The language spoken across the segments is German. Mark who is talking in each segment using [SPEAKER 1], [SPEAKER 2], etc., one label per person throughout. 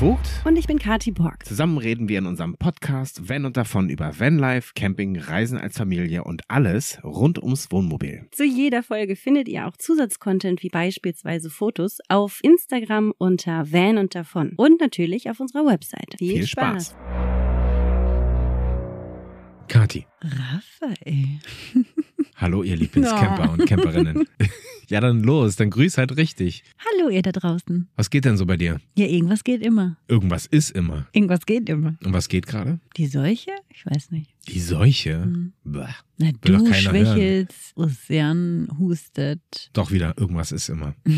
[SPEAKER 1] Vogt.
[SPEAKER 2] Und ich bin Kati Borg.
[SPEAKER 1] Zusammen reden wir in unserem Podcast Van und davon über Vanlife, Camping, Reisen als Familie und alles rund ums Wohnmobil.
[SPEAKER 2] Zu jeder Folge findet ihr auch Zusatzcontent wie beispielsweise Fotos auf Instagram unter Van und davon und natürlich auf unserer Website. Viel,
[SPEAKER 1] Viel Spaß. Kati.
[SPEAKER 2] Raphael.
[SPEAKER 1] Hallo, ihr Lieblingscamper und Camperinnen. ja, dann los, dann grüß halt richtig.
[SPEAKER 2] Hallo, ihr da draußen.
[SPEAKER 1] Was geht denn so bei dir?
[SPEAKER 2] Ja, irgendwas geht immer.
[SPEAKER 1] Irgendwas ist immer.
[SPEAKER 2] Irgendwas geht immer.
[SPEAKER 1] Und was geht gerade?
[SPEAKER 2] Die Seuche? Ich weiß nicht.
[SPEAKER 1] Die Seuche?
[SPEAKER 2] Hm.
[SPEAKER 1] Bäh.
[SPEAKER 2] Na,
[SPEAKER 1] Will
[SPEAKER 2] du schwächelst, Ocean hustet.
[SPEAKER 1] Doch wieder, irgendwas ist immer.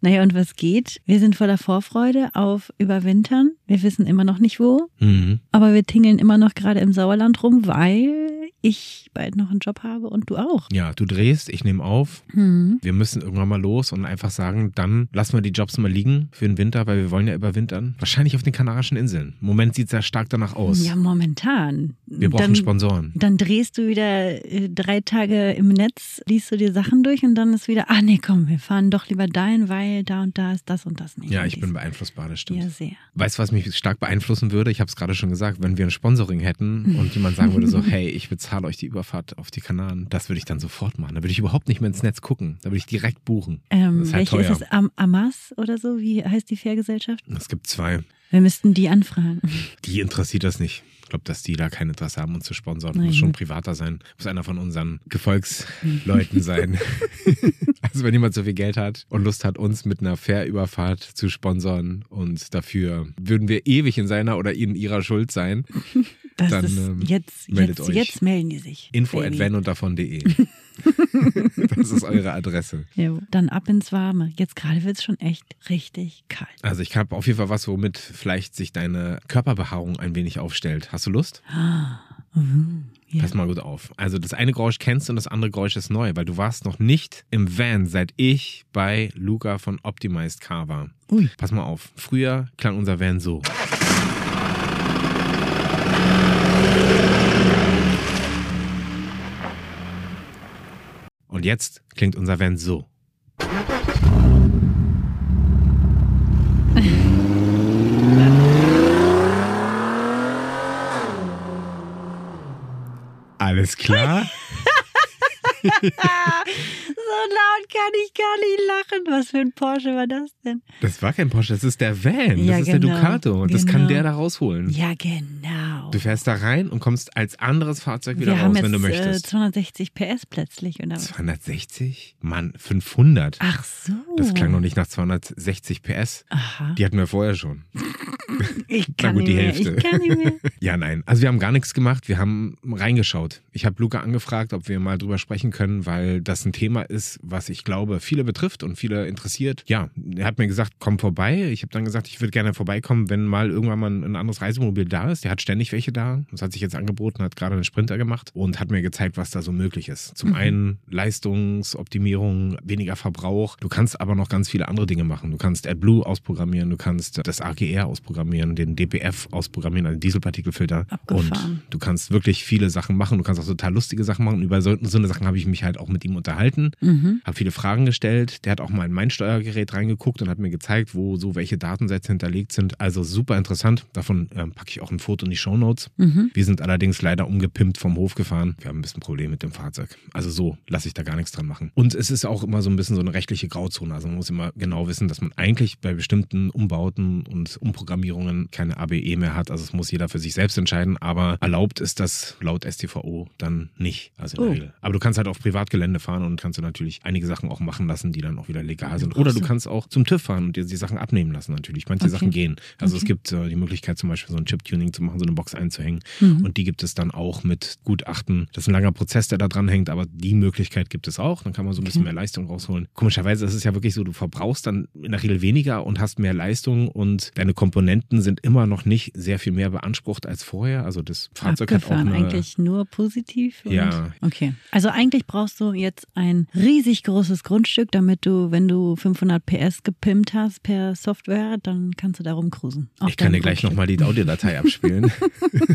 [SPEAKER 2] Naja, und was geht? Wir sind voller Vorfreude auf Überwintern. Wir wissen immer noch nicht wo,
[SPEAKER 1] Mhm.
[SPEAKER 2] aber wir tingeln immer noch gerade im Sauerland rum, weil ich bald noch einen Job habe und du auch.
[SPEAKER 1] Ja, du drehst, ich nehme auf.
[SPEAKER 2] Hm.
[SPEAKER 1] Wir müssen irgendwann mal los und einfach sagen, dann lassen wir die Jobs mal liegen für den Winter, weil wir wollen ja überwintern. Wahrscheinlich auf den Kanarischen Inseln. Im Moment sieht es ja stark danach aus.
[SPEAKER 2] Ja, momentan.
[SPEAKER 1] wir brauchen
[SPEAKER 2] dann,
[SPEAKER 1] Sponsoren.
[SPEAKER 2] Dann drehst du wieder äh, drei Tage im Netz, liest du dir Sachen durch und dann ist wieder, ah nee, komm, wir fahren doch lieber dahin, weil da und da ist das und das nicht.
[SPEAKER 1] Ja, ich bin beeinflussbar, das stimmt.
[SPEAKER 2] Ja, sehr.
[SPEAKER 1] Weißt du, was mich stark beeinflussen würde? Ich habe es gerade schon gesagt, wenn wir ein Sponsoring hätten und jemand sagen würde so, hey, ich bezahle euch die Überfahrt auf die Kanaren, das würde ich dann sofort machen. Da würde ich überhaupt nicht mehr ins Netz gucken. Da würde ich direkt buchen.
[SPEAKER 2] Ähm,
[SPEAKER 1] Das ist halt
[SPEAKER 2] welche ist
[SPEAKER 1] teuer.
[SPEAKER 2] es? Am Amas oder so? Wie heißt die Fährgesellschaft?
[SPEAKER 1] Es gibt zwei.
[SPEAKER 2] Wir müssten die anfragen.
[SPEAKER 1] Die interessiert das nicht. Ich glaube, dass die da kein Interesse haben, uns zu sponsern.
[SPEAKER 2] Nein.
[SPEAKER 1] Muss schon privater sein. Muss einer von unseren Gefolgsleuten sein. also wenn jemand so viel Geld hat und Lust hat, uns mit einer Fährüberfahrt zu sponsern und dafür würden wir ewig in seiner oder in ihrer Schuld sein.
[SPEAKER 2] Das
[SPEAKER 1] Dann,
[SPEAKER 2] ist
[SPEAKER 1] ähm,
[SPEAKER 2] jetzt,
[SPEAKER 1] meldet
[SPEAKER 2] jetzt,
[SPEAKER 1] euch.
[SPEAKER 2] jetzt melden die sich.
[SPEAKER 1] Info at vanunddavon.de. das ist eure Adresse.
[SPEAKER 2] Ja, dann ab ins Warme. Jetzt gerade wird es schon echt richtig kalt.
[SPEAKER 1] Also ich habe auf jeden Fall was, womit vielleicht sich deine Körperbehaarung ein wenig aufstellt. Hast du Lust?
[SPEAKER 2] Mhm. Ja.
[SPEAKER 1] Pass mal gut auf. Also das eine Geräusch kennst du und das andere Geräusch ist neu, weil du warst noch nicht im Van, seit ich bei Luca von Optimized Car war.
[SPEAKER 2] Ui.
[SPEAKER 1] Pass mal auf. Früher klang unser Van so. Und jetzt klingt unser Van so. Alles klar?
[SPEAKER 2] So laut kann ich gar nicht lachen. Was für ein Porsche war das denn?
[SPEAKER 1] Das war kein Porsche, das ist der Van.
[SPEAKER 2] Ja,
[SPEAKER 1] das ist der
[SPEAKER 2] genau.
[SPEAKER 1] Ducato. Und das kann
[SPEAKER 2] Genau.
[SPEAKER 1] der da rausholen.
[SPEAKER 2] Ja, genau.
[SPEAKER 1] Du fährst da rein und kommst als anderes Fahrzeug wieder
[SPEAKER 2] Wir haben
[SPEAKER 1] raus,
[SPEAKER 2] jetzt
[SPEAKER 1] wenn du
[SPEAKER 2] äh,
[SPEAKER 1] möchtest.
[SPEAKER 2] 260 PS plötzlich, oder was?
[SPEAKER 1] 260? Mann, 500.
[SPEAKER 2] Ach so.
[SPEAKER 1] Das klang noch nicht nach 260 PS.
[SPEAKER 2] Aha.
[SPEAKER 1] Die hatten wir vorher schon.
[SPEAKER 2] Ich
[SPEAKER 1] Na
[SPEAKER 2] kann
[SPEAKER 1] gut,
[SPEAKER 2] nicht
[SPEAKER 1] die
[SPEAKER 2] mehr.
[SPEAKER 1] Hälfte.
[SPEAKER 2] Ich kann nicht mehr.
[SPEAKER 1] Ja, nein. Also wir haben gar nichts gemacht. Wir haben reingeschaut. Ich habe Luca angefragt, ob wir mal drüber sprechen können, weil das ein Thema ist, was ich glaube, viele betrifft und viele interessiert. Ja, er hat mir gesagt, komm vorbei. Ich habe dann gesagt, ich würde gerne vorbeikommen, wenn mal irgendwann mal ein anderes Reisemobil da ist. Der hat ständig welche da. Das hat sich jetzt angeboten, hat gerade einen Sprinter gemacht und hat mir gezeigt, was da so möglich ist. Zum
[SPEAKER 2] Mhm.
[SPEAKER 1] einen Leistungsoptimierung, weniger Verbrauch. Du kannst aber noch ganz viele andere Dinge machen. Du kannst AdBlue ausprogrammieren, du kannst das AGR ausprogrammieren, den DPF ausprogrammieren, also Dieselpartikelfilter.
[SPEAKER 2] Abgefahren.
[SPEAKER 1] Und du kannst wirklich viele Sachen machen. Du kannst auch total lustige Sachen machen. Über so, so eine Sachen habe ich mich halt auch mit ihm unterhalten.
[SPEAKER 2] Mhm.
[SPEAKER 1] Habe viele Fragen gestellt. Der hat auch mal in mein Steuergerät reingeguckt und hat mir gezeigt, wo so welche Datensätze hinterlegt sind. Also super interessant. Davon ähm, packe ich auch ein Foto in die Shownotes.
[SPEAKER 2] Mhm.
[SPEAKER 1] Wir sind allerdings leider umgepimpt vom Hof gefahren. Wir haben ein bisschen Probleme mit dem Fahrzeug. Also so lasse ich da gar nichts dran machen. Und es ist auch immer so ein bisschen so eine rechtliche Grauzone. Also man muss immer genau wissen, dass man eigentlich bei bestimmten Umbauten und Umprogrammierungen keine ABE mehr hat. Also es muss jeder für sich selbst entscheiden. Aber erlaubt ist das laut STVO dann nicht. Also in der
[SPEAKER 2] Oh.
[SPEAKER 1] Regel. Aber du kannst halt auf Privatgelände fahren und kannst du natürlich einige Sachen auch machen lassen, die dann auch wieder legal sind. Oder du kannst auch zum TÜV fahren und dir die Sachen abnehmen lassen natürlich. Manche
[SPEAKER 2] Okay.
[SPEAKER 1] Sachen gehen. Also es
[SPEAKER 2] Okay.
[SPEAKER 1] gibt äh, die Möglichkeit zum Beispiel so ein Chip-Tuning zu machen, so eine Box einzuhängen.
[SPEAKER 2] Mhm.
[SPEAKER 1] Und die gibt es dann auch mit Gutachten. Das ist ein langer Prozess, der da dran hängt, aber die Möglichkeit gibt es auch. Dann kann man so ein bisschen
[SPEAKER 2] Okay.
[SPEAKER 1] mehr Leistung rausholen. Komischerweise ist es ja wirklich so, du verbrauchst dann in der Regel weniger und hast mehr Leistung und deine Komponenten sind immer noch nicht sehr viel mehr beansprucht als vorher. Also das Fahrzeug
[SPEAKER 2] Abgefahren,
[SPEAKER 1] hat auch eine,
[SPEAKER 2] eigentlich nur positiv.
[SPEAKER 1] Ja.
[SPEAKER 2] Okay. Also eigentlich brauchst du jetzt ein riesig großes Grundstück, damit du, wenn du 500 PS gepimpt hast per Software, dann kannst du darum cruisen. Auf
[SPEAKER 1] Ich kann dir gleich nochmal die Audiodatei abspielen.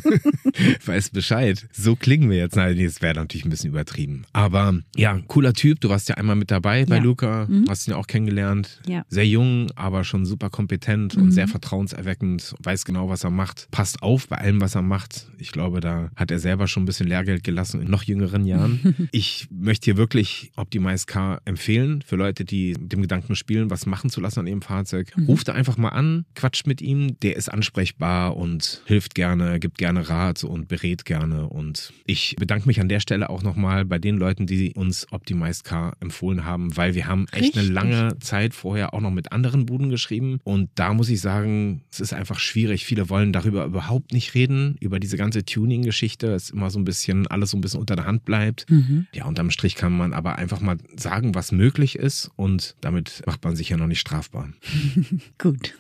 [SPEAKER 1] Weiß Bescheid. So klingen wir jetzt. Nein, das wäre natürlich ein bisschen übertrieben. Aber ja, cooler Typ. Du warst ja einmal mit dabei bei
[SPEAKER 2] Ja.
[SPEAKER 1] Luca.
[SPEAKER 2] Mhm.
[SPEAKER 1] Hast ihn ja auch kennengelernt.
[SPEAKER 2] Ja.
[SPEAKER 1] Sehr jung, aber schon super kompetent
[SPEAKER 2] Mhm.
[SPEAKER 1] und sehr vertrauenserweckend. weiß genau, was er macht, passt auf bei allem, was er macht. Ich glaube, da hat er selber schon ein bisschen Lehrgeld gelassen in noch jüngeren Jahren. ich möchte hier wirklich Optimize Car empfehlen für Leute, die mit dem Gedanken spielen, was machen zu lassen an ihrem Fahrzeug. Mhm. Ruft da einfach mal an, quatscht mit ihm, der ist ansprechbar und hilft gerne, gibt gerne Rat und berät gerne. Und ich bedanke mich an der Stelle auch nochmal bei den Leuten, die uns Optimize Car empfohlen haben, weil wir haben echt Richtig. eine lange Zeit vorher auch noch mit anderen Buden geschrieben. Und da muss ich sagen, es ist einfach schwierig. Viele wollen darüber überhaupt nicht reden, über diese ganze Tuning-Geschichte. Es ist immer so ein bisschen, alles so ein bisschen unter der Hand bleibt. Mhm. Ja, unterm Strich kann man aber einfach mal sagen, was möglich ist. Und damit macht man sich ja noch nicht strafbar.
[SPEAKER 2] Gut.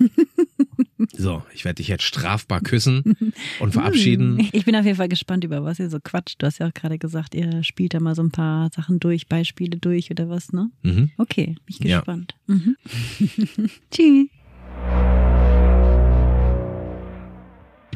[SPEAKER 1] So, ich werde dich jetzt strafbar küssen und verabschieden.
[SPEAKER 2] Ich bin auf jeden Fall gespannt, über was ihr so quatscht. Du hast ja auch gerade gesagt, ihr spielt da mal so ein paar Sachen durch, Beispiele durch oder was, ne? Mhm. Okay, bin ich gespannt. Ja. Mhm. Tschüss.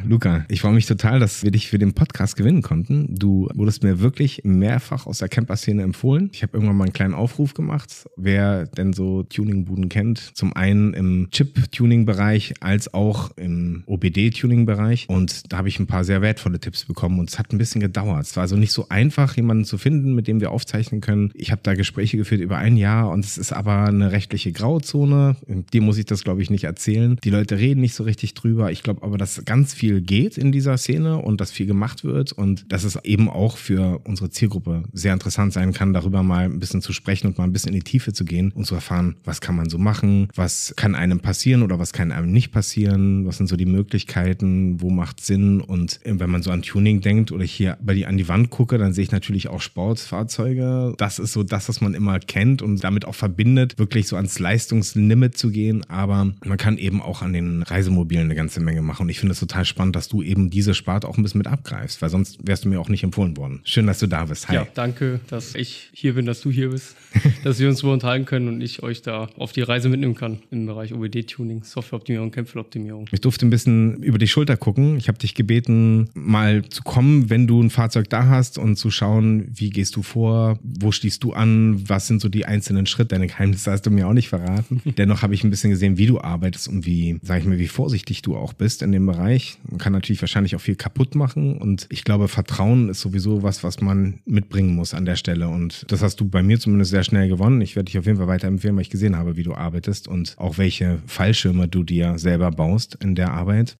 [SPEAKER 1] Luca, ich freue mich total, dass wir dich für den Podcast gewinnen konnten. Du wurdest mir wirklich mehrfach aus der Camper-Szene empfohlen. Ich habe irgendwann mal einen kleinen Aufruf gemacht, wer denn so Tuning-Buden kennt. Zum einen im Chip-Tuning-Bereich als auch im OBD-Tuning-Bereich. Und da habe ich ein paar sehr wertvolle Tipps bekommen und es hat ein bisschen gedauert. Es war also nicht so einfach, jemanden zu finden, mit dem wir aufzeichnen können. Ich habe da Gespräche geführt über ein Jahr und es ist aber eine rechtliche Grauzone. Dir muss ich das, glaube ich, nicht erzählen. Die Leute reden nicht so richtig drüber. Ich glaube aber, dass ganz viel viel geht in dieser Szene und dass viel gemacht wird und dass es eben auch für unsere Zielgruppe sehr interessant sein kann, darüber mal ein bisschen zu sprechen und mal ein bisschen in die Tiefe zu gehen und zu erfahren, was kann man so machen, was kann einem passieren oder was kann einem nicht passieren, was sind so die Möglichkeiten, wo macht Sinn und wenn man so an Tuning denkt oder hier bei die an die Wand gucke, dann sehe ich natürlich auch Sportfahrzeuge. Das ist so das, was man immer kennt und damit auch verbindet, wirklich so ans Leistungslimit zu gehen, aber man kann eben auch an den Reisemobilen eine ganze Menge machen und ich finde es total spannend spannend, dass du eben diese Sparte auch ein bisschen mit abgreifst, weil sonst wärst du mir auch nicht empfohlen worden. Schön, dass du da bist.
[SPEAKER 3] Hi. Ja, danke, dass ich hier bin, dass du hier bist, dass wir uns so unterhalten können und ich euch da auf die Reise mitnehmen kann im Bereich OBD-Tuning, Softwareoptimierung, Kämpfeloptimierung.
[SPEAKER 1] Ich durfte ein bisschen über die Schulter gucken. Ich habe dich gebeten, mal zu kommen, wenn du ein Fahrzeug da hast und zu schauen, wie gehst du vor, wo stehst du an, was sind so die einzelnen Schritte. Deine Geheimnisse hast du mir auch nicht verraten. Dennoch habe ich ein bisschen gesehen, wie du arbeitest und wie, sage ich mal, wie vorsichtig du auch bist in dem Bereich. Man kann natürlich wahrscheinlich auch viel kaputt machen. Und ich glaube, Vertrauen ist sowieso was, was man mitbringen muss an der Stelle. Und das hast du bei mir zumindest sehr schnell gewonnen. Ich werde dich auf jeden Fall weiterempfehlen, weil ich gesehen habe, wie du arbeitest und auch welche Fallschirme du dir selber baust in der Arbeit.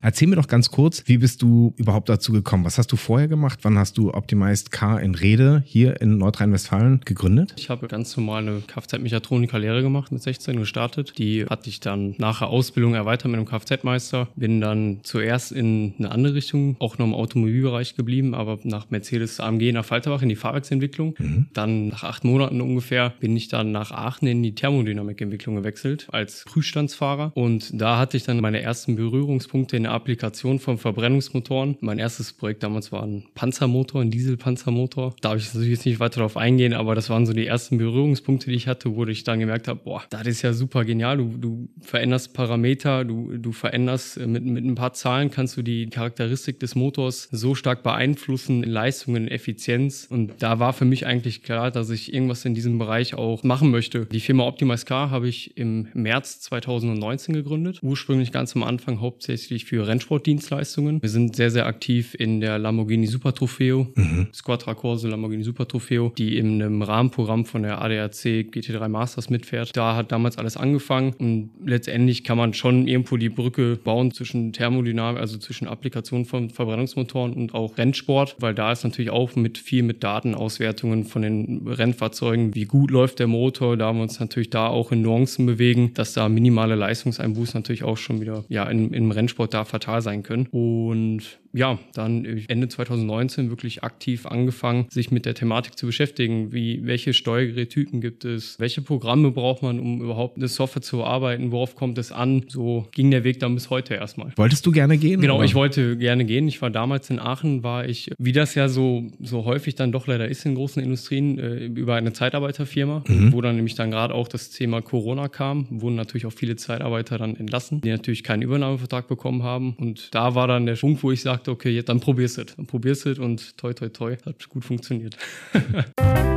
[SPEAKER 1] Erzähl mir doch ganz kurz, wie bist du überhaupt dazu gekommen? Was hast du vorher gemacht? Wann hast du Optimized Car in Rede hier in Nordrhein-Westfalen gegründet?
[SPEAKER 3] Ich habe ganz normal eine Kfz-Mechatroniker-Lehre gemacht, mit 16 gestartet. Die hatte ich dann nach der Ausbildung erweitert mit einem Kfz-Meister. Bin dann zuerst in eine andere Richtung, auch noch im Automobilbereich geblieben, aber nach Mercedes AMG nach Falterbach in die Fahrwerksentwicklung. Mhm. Dann nach acht Monaten ungefähr bin ich dann nach Aachen in die Thermodynamikentwicklung gewechselt als Prüfstandsfahrer. Und da hatte ich dann meine ersten Berührungspunkte in der Applikation von Verbrennungsmotoren. Mein erstes Projekt damals war ein Panzermotor, ein Dieselpanzermotor. Da habe ich natürlich jetzt nicht weiter darauf eingehen, aber das waren so die ersten Berührungspunkte, die ich hatte, wo ich dann gemerkt habe, boah, das ist ja super genial. Du, du veränderst Parameter, du, du veränderst äh, mit, mit ein paar Zahlen kannst du die Charakteristik des Motors so stark beeinflussen in Leistungen, Effizienz. Und da war für mich eigentlich klar, dass ich irgendwas in diesem Bereich auch machen möchte. Die Firma Optimize Car habe ich im März 2019 gegründet. Ursprünglich ganz am Anfang hauptsächlich für Rennsportdienstleistungen. Wir sind sehr, sehr aktiv in der Lamborghini Super Trofeo, mhm. Squadra Corse Lamborghini Super Trofeo, die in einem Rahmenprogramm von der ADAC GT3 Masters mitfährt. Da hat damals alles angefangen und letztendlich kann man schon irgendwo die Brücke bauen zwischen Thermodynamik, also zwischen Applikation von Verbrennungsmotoren und auch Rennsport, weil da ist natürlich auch mit viel mit Datenauswertungen von den Rennfahrzeugen, wie gut läuft der Motor, da haben wir uns natürlich da auch in Nuancen bewegen, dass da minimale Leistungseinbußen natürlich auch schon wieder ja in, im Rennsport da fatal sein können. Und ja, dann Ende 2019 wirklich aktiv angefangen, sich mit der Thematik zu beschäftigen. Wie, welche Steuergerättypen gibt es? Welche Programme braucht man, um überhaupt eine Software zu arbeiten? Worauf kommt es an? So ging der Weg dann bis heute erstmal.
[SPEAKER 1] Wolltest du gerne gehen?
[SPEAKER 3] Genau, oder? ich wollte gerne gehen. Ich war damals in Aachen, war ich, wie das ja so, so häufig dann doch leider ist in großen Industrien, äh, über eine Zeitarbeiterfirma, mhm. wo dann nämlich dann gerade auch das Thema Corona kam, wurden natürlich auch viele Zeitarbeiter dann entlassen, die natürlich keinen Übernahmevertrag bekommen haben. Und da war dann der Punkt, wo ich sagte, okay, dann probier's es. Dann probier's es und toi, toi, toi, hat gut funktioniert.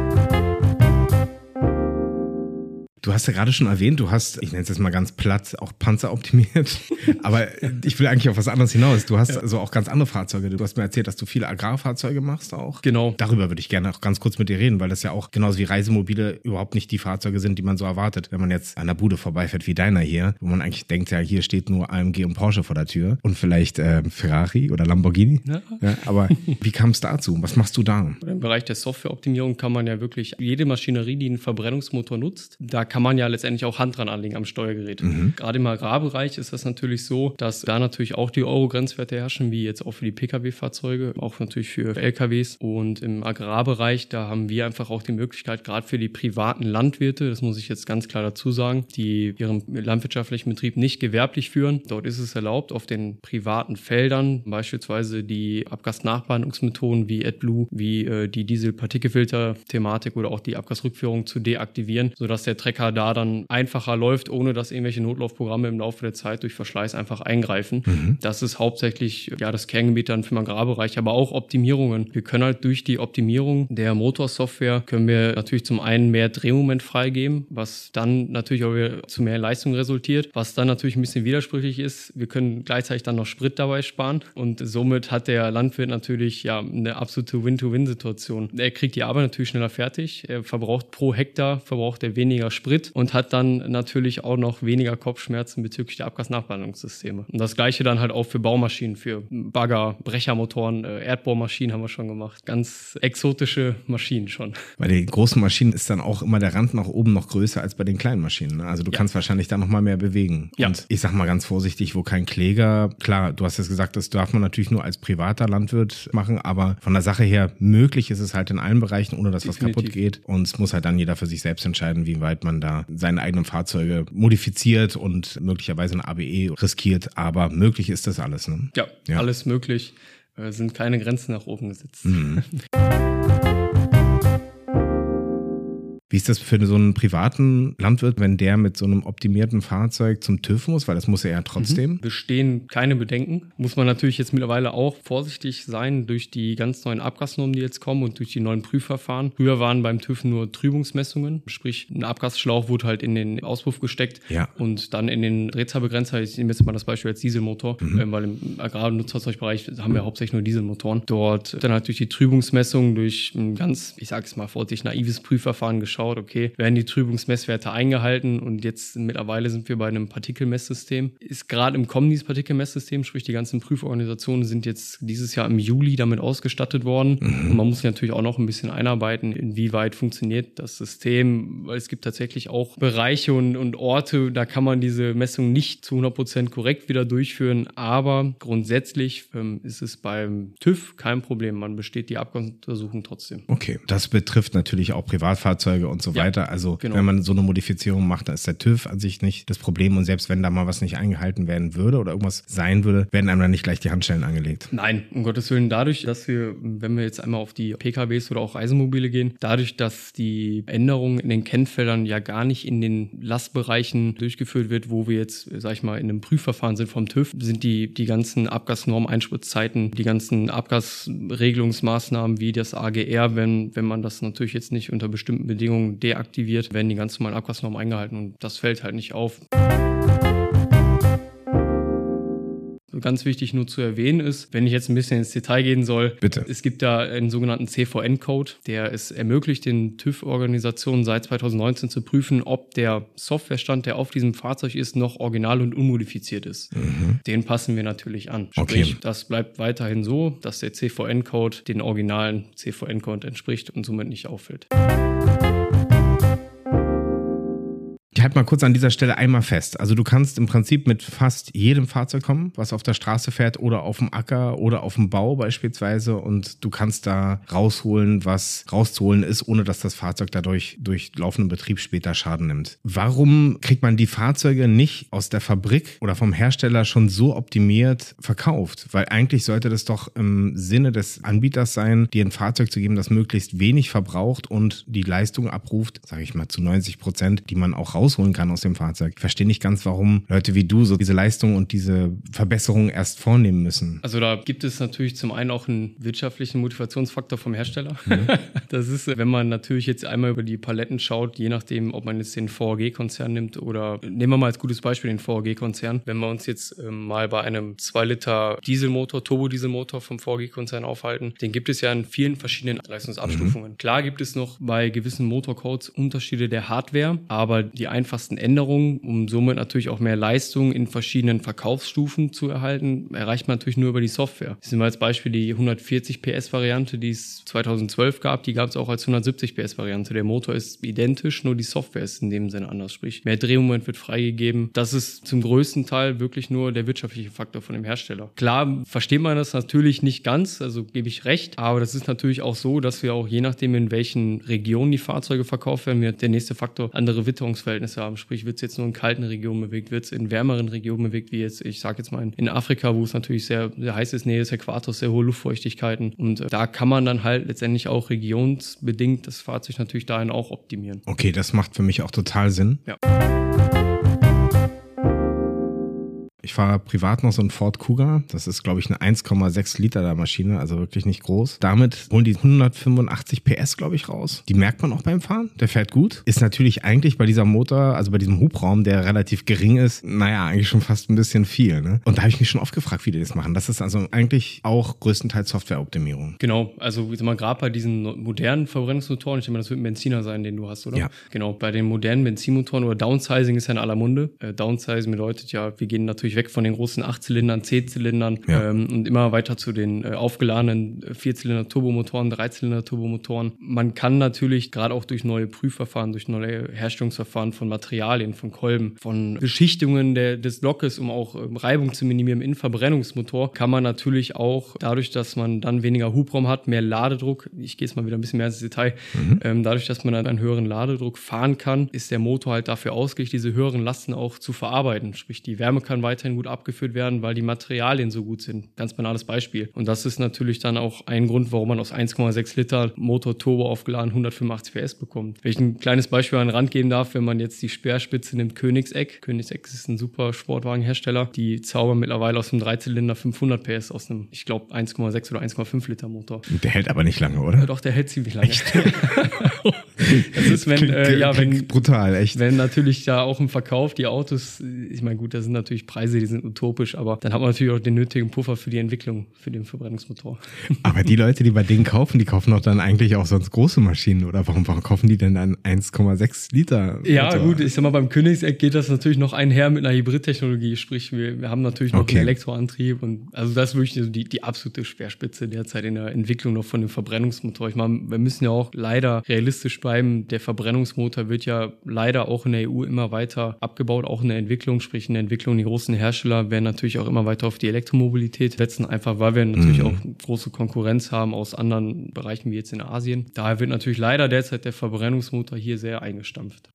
[SPEAKER 1] Du hast ja gerade schon erwähnt, du hast, ich nenne es jetzt mal ganz platt, auch Panzer optimiert. Aber ich will eigentlich auf was anderes hinaus. Du hast ja. also auch ganz andere Fahrzeuge. Du hast mir erzählt, dass du viele Agrarfahrzeuge machst auch.
[SPEAKER 3] Genau.
[SPEAKER 1] Darüber würde ich gerne auch ganz kurz mit dir reden, weil das ja auch genauso wie Reisemobile überhaupt nicht die Fahrzeuge sind, die man so erwartet. Wenn man jetzt an der Bude vorbeifährt wie deiner hier, wo man eigentlich denkt, ja, hier steht nur AMG und Porsche vor der Tür und vielleicht äh, Ferrari oder Lamborghini. Ja. ja aber wie kam es dazu? Was machst du da?
[SPEAKER 3] Im Bereich der Softwareoptimierung kann man ja wirklich jede Maschinerie, die einen Verbrennungsmotor nutzt, da kann man ja letztendlich auch Hand dran anlegen am Steuergerät. Mhm. Gerade im Agrarbereich ist das natürlich so, dass da natürlich auch die Euro-Grenzwerte herrschen, wie jetzt auch für die Pkw-Fahrzeuge, auch natürlich für LKWs. Und im Agrarbereich, da haben wir einfach auch die Möglichkeit, gerade für die privaten Landwirte, das muss ich jetzt ganz klar dazu sagen, die ihren landwirtschaftlichen Betrieb nicht gewerblich führen. Dort ist es erlaubt, auf den privaten Feldern beispielsweise die Abgasnachbehandlungsmethoden wie AdBlue, wie äh, die Diesel-Partikelfilter-Thematik oder auch die Abgasrückführung zu deaktivieren, sodass der Trecker da dann einfacher läuft, ohne dass irgendwelche Notlaufprogramme im Laufe der Zeit durch Verschleiß einfach eingreifen. Mhm. Das ist hauptsächlich ja das Kerngebiet dann für den Agrarbereich, aber auch Optimierungen. Wir können halt durch die Optimierung der Motorsoftware können wir natürlich zum einen mehr Drehmoment freigeben, was dann natürlich auch zu mehr Leistung resultiert, was dann natürlich ein bisschen widersprüchlich ist. Wir können gleichzeitig dann noch Sprit dabei sparen und somit hat der Landwirt natürlich ja eine absolute Win-to-Win-Situation. Er kriegt die Arbeit natürlich schneller fertig, er verbraucht pro Hektar verbraucht er weniger Sprit und hat dann natürlich auch noch weniger Kopfschmerzen bezüglich der Abgasnachbehandlungssysteme. Und das gleiche dann halt auch für Baumaschinen, für Bagger, Brechermotoren, äh, Erdbohrmaschinen haben wir schon gemacht. Ganz exotische Maschinen schon.
[SPEAKER 1] Bei den großen Maschinen ist dann auch immer der Rand nach oben noch größer als bei den kleinen Maschinen. Ne? Also du ja. kannst wahrscheinlich da noch mal mehr bewegen. Ja. Und ich sag mal ganz vorsichtig, wo kein Kläger, klar, du hast jetzt gesagt, das darf man natürlich nur als privater Landwirt machen, aber von der Sache her möglich ist es halt in allen Bereichen, ohne dass Definitiv. was kaputt geht. Und es muss halt dann jeder für sich selbst entscheiden, wie weit man da seine eigenen Fahrzeuge modifiziert und möglicherweise ein ABE riskiert. Aber möglich ist das alles. Ne?
[SPEAKER 3] Ja, ja, alles möglich. Es sind keine Grenzen nach oben gesetzt. Mhm.
[SPEAKER 1] Wie ist das für so einen privaten Landwirt, wenn der mit so einem optimierten Fahrzeug zum TÜV muss? Weil das muss er ja trotzdem. Mhm.
[SPEAKER 3] Bestehen keine Bedenken. Muss man natürlich jetzt mittlerweile auch vorsichtig sein durch die ganz neuen Abgasnormen, die jetzt kommen und durch die neuen Prüfverfahren. Früher waren beim TÜV nur Trübungsmessungen, sprich ein Abgasschlauch wurde halt in den Auspuff gesteckt ja. und dann in den Drehzahlbegrenzer. Ich nehme jetzt mal das Beispiel als Dieselmotor, mhm. ähm, weil im Agrar- und Nutzfahrzeugbereich haben wir hauptsächlich nur Dieselmotoren. Dort dann halt durch die Trübungsmessung, durch ein ganz, ich sage es mal vorsichtig, naives Prüfverfahren geschaut, geschaut, okay, werden die Trübungsmesswerte eingehalten und jetzt mittlerweile sind wir bei einem Partikelmesssystem. Ist gerade im Kommen dieses Partikelmesssystem, sprich die ganzen Prüforganisationen sind jetzt dieses Jahr im Juli damit ausgestattet worden. Mhm. Und man muss sich natürlich auch noch ein bisschen einarbeiten, inwieweit funktioniert das System, weil es gibt tatsächlich auch Bereiche und, und Orte, da kann man diese Messung nicht zu 100 Prozent korrekt wieder durchführen, aber grundsätzlich ähm, ist es beim TÜV kein Problem. Man besteht die Abgasuntersuchung trotzdem.
[SPEAKER 1] Okay, das betrifft natürlich auch Privatfahrzeuge und so ja, weiter. Also genau. wenn man so eine Modifizierung macht, dann ist der TÜV an sich nicht das Problem. Und selbst wenn da mal was nicht eingehalten werden würde oder irgendwas sein würde, werden einem dann nicht gleich die Handschellen angelegt.
[SPEAKER 3] Nein, um Gottes Willen. Dadurch, dass wir, wenn wir jetzt einmal auf die PKWs oder auch Reisemobile gehen, dadurch, dass die Änderungen in den Kennfeldern ja gar nicht in den Lastbereichen durchgeführt wird, wo wir jetzt, sag ich mal, in einem Prüfverfahren sind vom TÜV, sind die, die ganzen Abgasnorm-Einspritzzeiten, die ganzen Abgasregelungsmaßnahmen wie das AGR, wenn, wenn man das natürlich jetzt nicht unter bestimmten Bedingungen Bedingungen deaktiviert, werden die ganz normalen Abgasnormen eingehalten und das fällt halt nicht auf. Ganz wichtig nur zu erwähnen ist, wenn ich jetzt ein bisschen ins Detail gehen soll,
[SPEAKER 1] Bitte.
[SPEAKER 3] es gibt da einen sogenannten CVN-Code, der es ermöglicht, den TÜV-Organisationen seit 2019 zu prüfen, ob der Softwarestand, der auf diesem Fahrzeug ist, noch original und unmodifiziert ist. Mhm. Den passen wir natürlich an. Sprich, okay. das bleibt weiterhin so, dass der CVN-Code den originalen CVN-Code entspricht und somit nicht auffällt.
[SPEAKER 1] Ich halte mal kurz an dieser Stelle einmal fest. Also du kannst im Prinzip mit fast jedem Fahrzeug kommen, was auf der Straße fährt oder auf dem Acker oder auf dem Bau beispielsweise und du kannst da rausholen, was rauszuholen ist, ohne dass das Fahrzeug dadurch durch laufenden Betrieb später Schaden nimmt. Warum kriegt man die Fahrzeuge nicht aus der Fabrik oder vom Hersteller schon so optimiert verkauft? Weil eigentlich sollte das doch im Sinne des Anbieters sein, dir ein Fahrzeug zu geben, das möglichst wenig verbraucht und die Leistung abruft, sage ich mal zu 90 Prozent, die man auch raus rausholen kann aus dem Fahrzeug. Ich verstehe nicht ganz, warum Leute wie du so diese Leistung und diese Verbesserung erst vornehmen müssen.
[SPEAKER 3] Also da gibt es natürlich zum einen auch einen wirtschaftlichen Motivationsfaktor vom Hersteller. Mhm. Das ist, wenn man natürlich jetzt einmal über die Paletten schaut, je nachdem, ob man jetzt den VAG-Konzern nimmt oder nehmen wir mal als gutes Beispiel den VAG-Konzern. Wenn wir uns jetzt ähm, mal bei einem 2 Liter Dieselmotor, Turbodieselmotor vom VAG-Konzern aufhalten, den gibt es ja in vielen verschiedenen Leistungsabstufungen. Mhm. Klar gibt es noch bei gewissen Motorcodes Unterschiede der Hardware, aber die einfachsten Änderungen, um somit natürlich auch mehr Leistung in verschiedenen Verkaufsstufen zu erhalten, erreicht man natürlich nur über die Software. Das sind wir als Beispiel die 140 PS Variante, die es 2012 gab, die gab es auch als 170 PS Variante. Der Motor ist identisch, nur die Software ist in dem Sinne anders. Sprich, mehr Drehmoment wird freigegeben. Das ist zum größten Teil wirklich nur der wirtschaftliche Faktor von dem Hersteller. Klar versteht man das natürlich nicht ganz, also gebe ich recht, aber das ist natürlich auch so, dass wir auch je nachdem, in welchen Regionen die Fahrzeuge verkauft werden, wird der nächste Faktor andere Witterungsverhältnisse haben. Sprich, wird es jetzt nur in kalten Regionen bewegt, wird es in wärmeren Regionen bewegt, wie jetzt, ich sage jetzt mal in Afrika, wo es natürlich sehr, sehr heiß ist, Nähe des Äquators, sehr hohe Luftfeuchtigkeiten. Und äh, da kann man dann halt letztendlich auch regionsbedingt das Fahrzeug natürlich dahin auch optimieren.
[SPEAKER 1] Okay, das macht für mich auch total Sinn.
[SPEAKER 3] Ja.
[SPEAKER 1] Ich fahre privat noch so ein Ford Kuga. Das ist, glaube ich, eine 1,6 Liter der Maschine, also wirklich nicht groß. Damit holen die 185 PS, glaube ich, raus. Die merkt man auch beim Fahren. Der fährt gut. Ist natürlich eigentlich bei dieser Motor, also bei diesem Hubraum, der relativ gering ist, naja, eigentlich schon fast ein bisschen viel. Ne? Und da habe ich mich schon oft gefragt, wie die das machen. Das ist also eigentlich auch größtenteils Softwareoptimierung.
[SPEAKER 3] Genau, also ich mal gerade bei diesen modernen Verbrennungsmotoren, ich denke mal, das wird ein Benziner sein, den du hast, oder?
[SPEAKER 1] Ja.
[SPEAKER 3] Genau, bei den modernen Benzinmotoren oder Downsizing ist ja in aller Munde. Äh, Downsizing bedeutet ja, wir gehen natürlich weg von den großen 8-Zylindern, 10-Zylindern
[SPEAKER 1] Ja.
[SPEAKER 3] ähm, und immer weiter zu den äh, aufgeladenen 4-Zylinder-Turbomotoren, 3-Zylinder-Turbomotoren. Man kann natürlich gerade auch durch neue Prüfverfahren, durch neue Herstellungsverfahren von Materialien, von Kolben, von Beschichtungen der, des Lockes, um auch ähm, Reibung zu minimieren im Verbrennungsmotor, kann man natürlich auch dadurch, dass man dann weniger Hubraum hat, mehr Ladedruck, ich gehe jetzt mal wieder ein bisschen mehr ins Detail, ähm, dadurch, dass man dann einen höheren Ladedruck fahren kann, ist der Motor halt dafür ausgelegt, diese höheren Lasten auch zu verarbeiten. Sprich, die Wärme kann weiterhin gut abgeführt werden, weil die Materialien so gut sind. Ganz banales Beispiel. Und das ist natürlich dann auch ein Grund, warum man aus 1,6 Liter Motor Turbo aufgeladen 185 PS bekommt. Wenn ich ein kleines Beispiel an den Rand geben darf, wenn man jetzt die Speerspitze nimmt, Königseck. Königseck ist ein super Sportwagenhersteller. Die zaubern mittlerweile aus einem Dreizylinder 500 PS aus einem, ich glaube, 1,6 oder 1,5 Liter Motor.
[SPEAKER 1] Der hält aber nicht lange,
[SPEAKER 3] Ja,
[SPEAKER 1] oder?
[SPEAKER 3] doch, der hält ziemlich lange. das ist, wenn,
[SPEAKER 1] Klingt-
[SPEAKER 3] äh, ja, wenn,
[SPEAKER 1] brutal, echt.
[SPEAKER 3] wenn natürlich da auch im Verkauf die Autos, ich meine, gut, das sind natürlich Preise, die sind utopisch, aber dann hat man natürlich auch den nötigen Puffer für die Entwicklung für den Verbrennungsmotor.
[SPEAKER 1] Aber die Leute, die bei denen kaufen, die kaufen doch dann eigentlich auch sonst große Maschinen, oder? Warum, warum kaufen die denn dann 1,6 Liter?
[SPEAKER 3] Ja,
[SPEAKER 1] Motor?
[SPEAKER 3] gut, ich sag mal, beim Königseck geht das natürlich noch einher mit einer Hybridtechnologie, sprich, wir, wir haben natürlich noch
[SPEAKER 1] Okay.
[SPEAKER 3] einen Elektroantrieb und also das ist wirklich die, die absolute Speerspitze derzeit in der Entwicklung noch von dem Verbrennungsmotor. Ich meine, wir müssen ja auch leider realistisch bleiben, der Verbrennungsmotor wird ja leider auch in der EU immer weiter abgebaut, auch in der Entwicklung, sprich in der Entwicklung, die großen Hersteller werden natürlich auch immer weiter auf die Elektromobilität setzen, einfach weil wir natürlich auch große Konkurrenz haben aus anderen Bereichen wie jetzt in Asien. Daher wird natürlich leider derzeit der Verbrennungsmotor hier sehr eingestampft.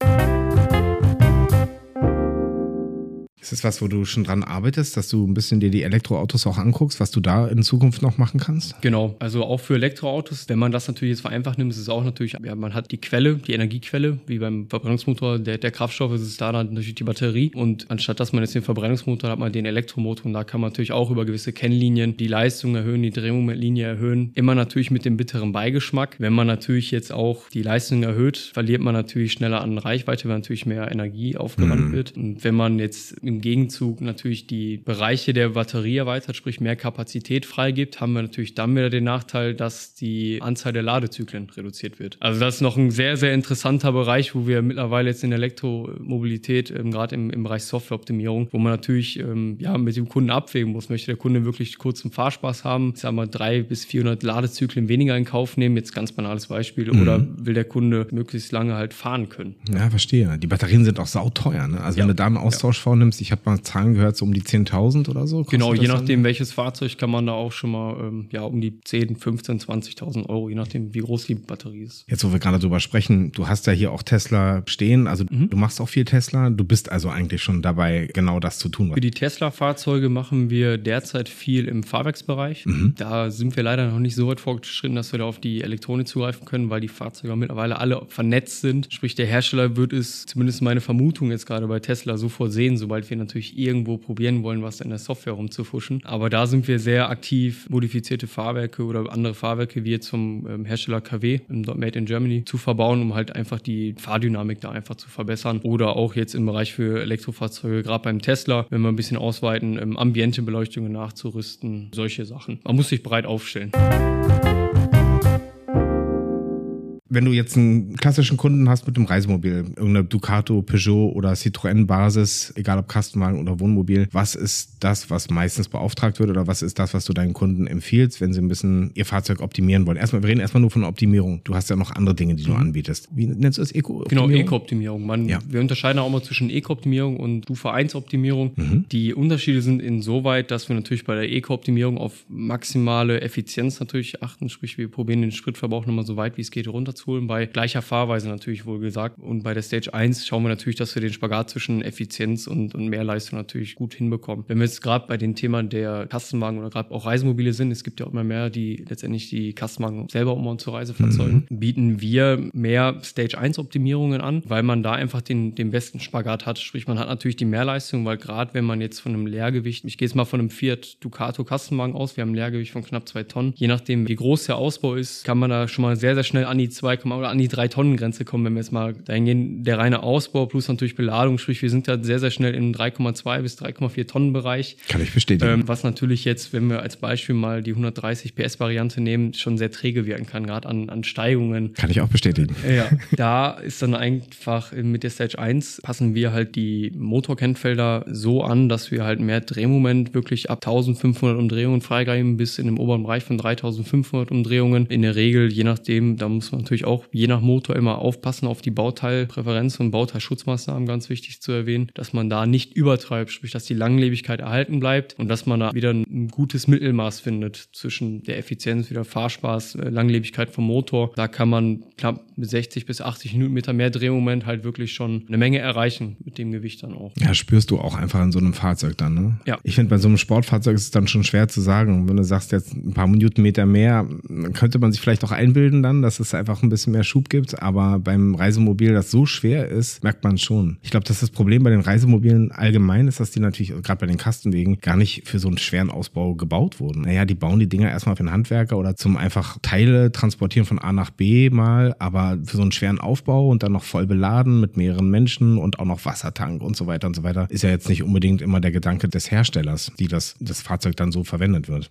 [SPEAKER 1] Ist das was, wo du schon dran arbeitest, dass du ein bisschen dir die Elektroautos auch anguckst, was du da in Zukunft noch machen kannst?
[SPEAKER 3] Genau, also auch für Elektroautos, wenn man das natürlich jetzt vereinfacht nimmt, ist es auch natürlich, ja, man hat die Quelle, die Energiequelle, wie beim Verbrennungsmotor, der, der Kraftstoff ist es da dann natürlich die Batterie. Und anstatt dass man jetzt den Verbrennungsmotor hat, hat man den Elektromotor. Und da kann man natürlich auch über gewisse Kennlinien die Leistung erhöhen, die Drehmomentlinie erhöhen, immer natürlich mit dem bitteren Beigeschmack. Wenn man natürlich jetzt auch die Leistung erhöht, verliert man natürlich schneller an Reichweite, weil natürlich mehr Energie aufgewandt wird. Und wenn man jetzt im Gegenzug natürlich die Bereiche der Batterie erweitert, sprich mehr Kapazität freigibt, haben wir natürlich dann wieder den Nachteil, dass die Anzahl der Ladezyklen reduziert wird. Also das ist noch ein sehr, sehr interessanter Bereich, wo wir mittlerweile jetzt in der Elektromobilität, ähm, gerade im, im Bereich Softwareoptimierung, wo man natürlich ähm, ja, mit dem Kunden abwägen muss. Möchte der Kunde wirklich kurzen Fahrspaß haben, ich sag mal drei bis 400 Ladezyklen weniger in Kauf nehmen, jetzt ganz banales Beispiel, oder will der Kunde möglichst lange halt fahren können?
[SPEAKER 1] Ja, verstehe. Die Batterien sind auch sauteuer. Ne? Also wenn
[SPEAKER 3] Ja.
[SPEAKER 1] du da einen Austausch vornimmst, Ich habe mal Zahlen gehört, so um die 10.000 oder so.
[SPEAKER 3] Genau, je nachdem, dann? welches Fahrzeug kann man da auch schon mal ähm, ja, um die 10, 15, 20.000 Euro, je nachdem, wie groß die Batterie ist.
[SPEAKER 1] Jetzt, wo wir gerade drüber sprechen, du hast ja hier auch Tesla stehen, also mhm. du machst auch viel Tesla. Du bist also eigentlich schon dabei, genau das zu tun.
[SPEAKER 3] Für die Tesla-Fahrzeuge machen wir derzeit viel im Fahrwerksbereich. Mhm. Da sind wir leider noch nicht so weit fortgeschritten, dass wir da auf die Elektronik zugreifen können, weil die Fahrzeuge mittlerweile alle vernetzt sind. Sprich, der Hersteller wird es, zumindest meine Vermutung jetzt gerade bei Tesla, sofort sehen, sobald wir natürlich irgendwo probieren wollen, was in der Software rumzufuschen. Aber da sind wir sehr aktiv, modifizierte Fahrwerke oder andere Fahrwerke wie jetzt vom ähm, Hersteller KW, Made in Germany, zu verbauen, um halt einfach die Fahrdynamik da einfach zu verbessern. Oder auch jetzt im Bereich für Elektrofahrzeuge, gerade beim Tesla, wenn wir ein bisschen ausweiten, ähm, Ambientebeleuchtungen nachzurüsten, solche Sachen. Man muss sich breit aufstellen
[SPEAKER 1] wenn du jetzt einen klassischen Kunden hast mit einem Reisemobil, irgendeine Ducato, Peugeot oder Citroën-Basis, egal ob Kastenwagen oder Wohnmobil, was ist das, was meistens beauftragt wird oder was ist das, was du deinen Kunden empfiehlst, wenn sie ein bisschen ihr Fahrzeug optimieren wollen? Erstmal, wir reden erstmal nur von Optimierung. Du hast ja noch andere Dinge, die du mhm. anbietest. Wie nennst du das?
[SPEAKER 3] Eco-Optimierung? Genau, Eco-Optimierung. Ja. Wir unterscheiden auch mal zwischen Eco-Optimierung und Stufe 1-Optimierung. Mhm. Die Unterschiede sind insoweit, dass wir natürlich bei der Eco-Optimierung auf maximale Effizienz natürlich achten, sprich wir probieren den Spritverbrauch nochmal so weit wie es geht runter zu holen, bei gleicher Fahrweise natürlich wohl gesagt. Und bei der Stage 1 schauen wir natürlich, dass wir den Spagat zwischen Effizienz und, und Mehrleistung natürlich gut hinbekommen. Wenn wir jetzt gerade bei den Themen der Kastenwagen oder gerade auch Reisemobile sind, es gibt ja auch immer mehr, die letztendlich die Kastenwagen selber umbauen zu Reisefahrzeugen, mhm. bieten wir mehr Stage 1 Optimierungen an, weil man da einfach den, den besten Spagat hat. Sprich, man hat natürlich die Mehrleistung, weil gerade wenn man jetzt von einem Leergewicht, ich gehe jetzt mal von einem Fiat Ducato Kastenwagen aus, wir haben ein Leergewicht von knapp zwei Tonnen. Je nachdem, wie groß der Ausbau ist, kann man da schon mal sehr, sehr schnell an die 2 2, oder an die 3-Tonnen-Grenze kommen, wenn wir jetzt mal dahin gehen. Der reine Ausbau plus natürlich Beladung, sprich, wir sind da sehr, sehr schnell im 3,2 bis 3,4 Tonnen Bereich.
[SPEAKER 1] Kann ich bestätigen.
[SPEAKER 3] Ähm, was natürlich jetzt, wenn wir als Beispiel mal die 130 PS-Variante nehmen, schon sehr träge wirken kann, gerade an, an Steigungen.
[SPEAKER 1] Kann ich auch bestätigen.
[SPEAKER 3] Ja, da ist dann einfach mit der Stage 1 passen wir halt die Motorkennfelder so an, dass wir halt mehr Drehmoment wirklich ab 1500 Umdrehungen freigeben bis in dem oberen Bereich von 3500 Umdrehungen. In der Regel, je nachdem, da muss man natürlich auch je nach Motor immer aufpassen auf die Bauteilpräferenz und Bauteilschutzmaßnahmen, ganz wichtig zu erwähnen, dass man da nicht übertreibt, sprich, dass die Langlebigkeit erhalten bleibt und dass man da wieder ein gutes Mittelmaß findet zwischen der Effizienz, wieder Fahrspaß, äh, Langlebigkeit vom Motor. Da kann man knapp mit 60 bis 80 Newtonmeter mehr Drehmoment halt wirklich schon eine Menge erreichen mit dem Gewicht dann auch.
[SPEAKER 1] Ja, spürst du auch einfach in so einem Fahrzeug dann, ne?
[SPEAKER 3] Ja.
[SPEAKER 1] Ich finde, bei so einem Sportfahrzeug ist es dann schon schwer zu sagen. Wenn du sagst jetzt ein paar Newtonmeter mehr, könnte man sich vielleicht auch einbilden dann, dass es einfach ein bisschen mehr Schub gibt. Aber beim Reisemobil, das so schwer ist, merkt man schon. Ich glaube, dass das Problem bei den Reisemobilen allgemein ist, dass die natürlich, gerade bei den Kastenwegen, gar nicht für so einen schweren Ausbau gebaut wurden. Naja, die bauen die Dinger erstmal für den Handwerker oder zum einfach Teile transportieren von A nach B mal, aber für so einen schweren Aufbau und dann noch voll beladen mit mehreren Menschen und auch noch Wassertank und so weiter und so weiter, ist ja jetzt nicht unbedingt immer der Gedanke des Herstellers, die das, das Fahrzeug dann so verwendet wird.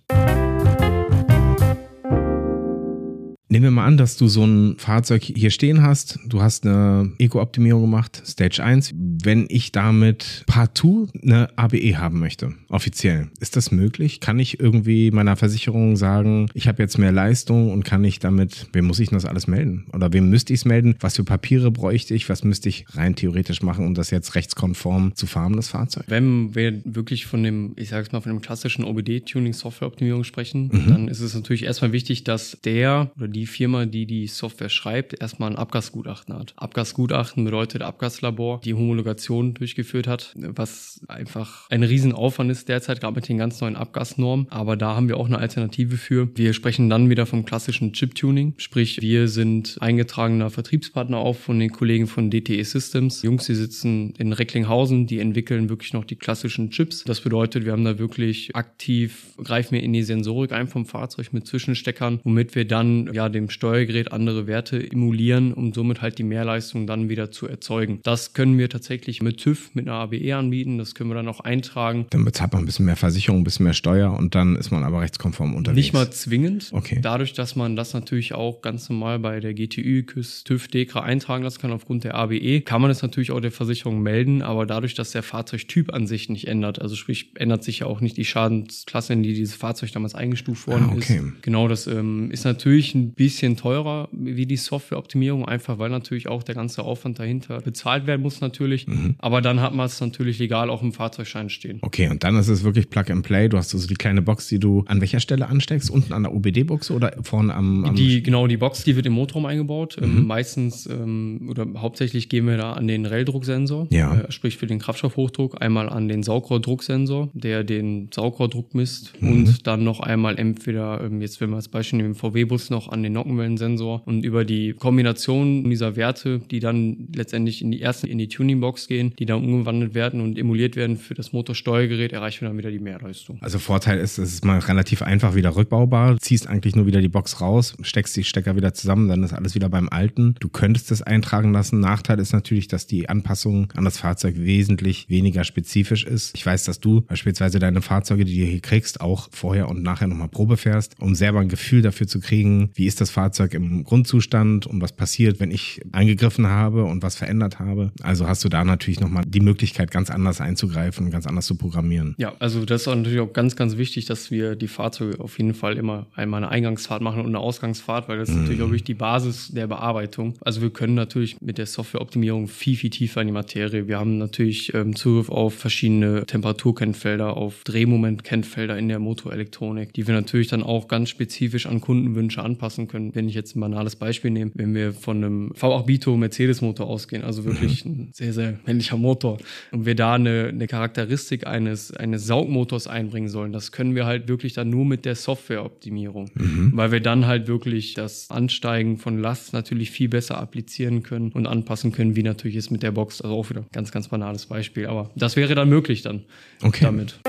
[SPEAKER 1] Nehmen wir mal an, dass du so ein Fahrzeug hier stehen hast. Du hast eine Eco-Optimierung gemacht, Stage 1. Wenn ich damit partout eine ABE haben möchte, offiziell, ist das möglich? Kann ich irgendwie meiner Versicherung sagen, ich habe jetzt mehr Leistung und kann ich damit, wem muss ich denn das alles melden? Oder wem müsste ich es melden? Was für Papiere bräuchte ich? Was müsste ich rein theoretisch machen, um das jetzt rechtskonform zu fahren, das Fahrzeug?
[SPEAKER 3] Wenn wir wirklich von dem, ich sage es mal, von dem klassischen OBD-Tuning-Software-Optimierung sprechen, mhm. dann ist es natürlich erstmal wichtig, dass der oder die die Firma, die die Software schreibt, erstmal ein Abgasgutachten hat. Abgasgutachten bedeutet Abgaslabor, die Homologation durchgeführt hat, was einfach ein Riesenaufwand ist derzeit, gerade mit den ganz neuen Abgasnormen. Aber da haben wir auch eine Alternative für. Wir sprechen dann wieder vom klassischen Chip-Tuning, sprich wir sind eingetragener Vertriebspartner auch von den Kollegen von DTE Systems. Die Jungs, die sitzen in Recklinghausen, die entwickeln wirklich noch die klassischen Chips. Das bedeutet, wir haben da wirklich aktiv, greifen wir in die Sensorik ein vom Fahrzeug mit Zwischensteckern, womit wir dann ja dem Steuergerät andere Werte emulieren, um somit halt die Mehrleistung dann wieder zu erzeugen. Das können wir tatsächlich mit TÜV, mit einer ABE anbieten. Das können wir dann auch eintragen.
[SPEAKER 1] Dann bezahlt man ein bisschen mehr Versicherung, ein bisschen mehr Steuer und dann ist man aber rechtskonform unterwegs.
[SPEAKER 3] Nicht mal zwingend.
[SPEAKER 1] Okay.
[SPEAKER 3] Dadurch, dass man das natürlich auch ganz normal bei der GTÜ, KÜS, TÜV, DEKRA eintragen lassen kann aufgrund der ABE, kann man es natürlich auch der Versicherung melden, aber dadurch, dass der Fahrzeugtyp an sich nicht ändert, also sprich, ändert sich ja auch nicht die Schadensklasse, in die dieses Fahrzeug damals eingestuft worden ah, okay. ist. Genau, das ähm, ist natürlich ein bisschen teurer wie die Softwareoptimierung, einfach weil natürlich auch der ganze Aufwand dahinter bezahlt werden muss natürlich. Mhm. Aber dann hat man es natürlich legal auch im Fahrzeugschein stehen.
[SPEAKER 1] Okay, und dann ist es wirklich Plug and Play. Du hast also die kleine Box, die du an welcher Stelle ansteckst? Unten an der OBD-Box oder vorne am, am
[SPEAKER 3] Die, genau, die Box, die wird im Motorraum eingebaut. Ähm, mhm. meistens ähm, oder hauptsächlich gehen wir da an den Raildrucksensor,
[SPEAKER 1] ja.
[SPEAKER 3] äh, sprich für den Kraftstoffhochdruck, einmal an den Saugrohrdrucksensor, der den Saugrohrdruck misst mhm. und dann noch einmal entweder, ähm, jetzt wenn wir als Beispiel nehmen, VW-Bus noch an den Nockenwellensensor und über die Kombination dieser Werte, die dann letztendlich in die ersten in die Tuningbox gehen, die dann umgewandelt werden und emuliert werden für das Motorsteuergerät, erreichen wir dann wieder die Mehrleistung.
[SPEAKER 1] Also Vorteil ist, es ist mal relativ einfach wieder rückbaubar, ziehst eigentlich nur wieder die Box raus, steckst die Stecker wieder zusammen, dann ist alles wieder beim Alten. Du könntest es eintragen lassen. Nachteil ist natürlich, dass die Anpassung an das Fahrzeug wesentlich weniger spezifisch ist. Ich weiß, dass du beispielsweise deine Fahrzeuge, die du hier kriegst, auch vorher und nachher nochmal Probe fährst, um selber ein Gefühl dafür zu kriegen, wie ist das Fahrzeug im Grundzustand und was passiert, wenn ich eingegriffen habe und was verändert habe. Also hast du da natürlich nochmal die Möglichkeit, ganz anders einzugreifen, ganz anders zu programmieren.
[SPEAKER 3] Ja, also das ist natürlich auch ganz, ganz wichtig, dass wir die Fahrzeuge auf jeden Fall immer einmal eine Eingangsfahrt machen und eine Ausgangsfahrt, weil das ist natürlich auch wirklich die Basis der Bearbeitung. Also wir können natürlich mit der Softwareoptimierung viel, viel tiefer in die Materie. Wir haben natürlich ähm, Zugriff auf verschiedene Temperaturkennfelder, auf Drehmomentkennfelder in der Motorelektronik, die wir natürlich dann auch ganz spezifisch an Kundenwünsche anpassen können. Wenn ich jetzt ein banales Beispiel nehme, wenn wir von einem V8 Bito Mercedes Motor ausgehen, also wirklich mhm. ein sehr, sehr männlicher Motor und wir da eine, eine Charakteristik eines, eines Saugmotors einbringen sollen, das können wir halt wirklich dann nur mit der Softwareoptimierung, mhm. weil wir dann halt wirklich das Ansteigen von Last natürlich viel besser applizieren können und anpassen können, wie natürlich ist mit der Box. Also auch wieder ganz, ganz banales Beispiel. Aber das wäre dann möglich dann
[SPEAKER 1] okay. damit.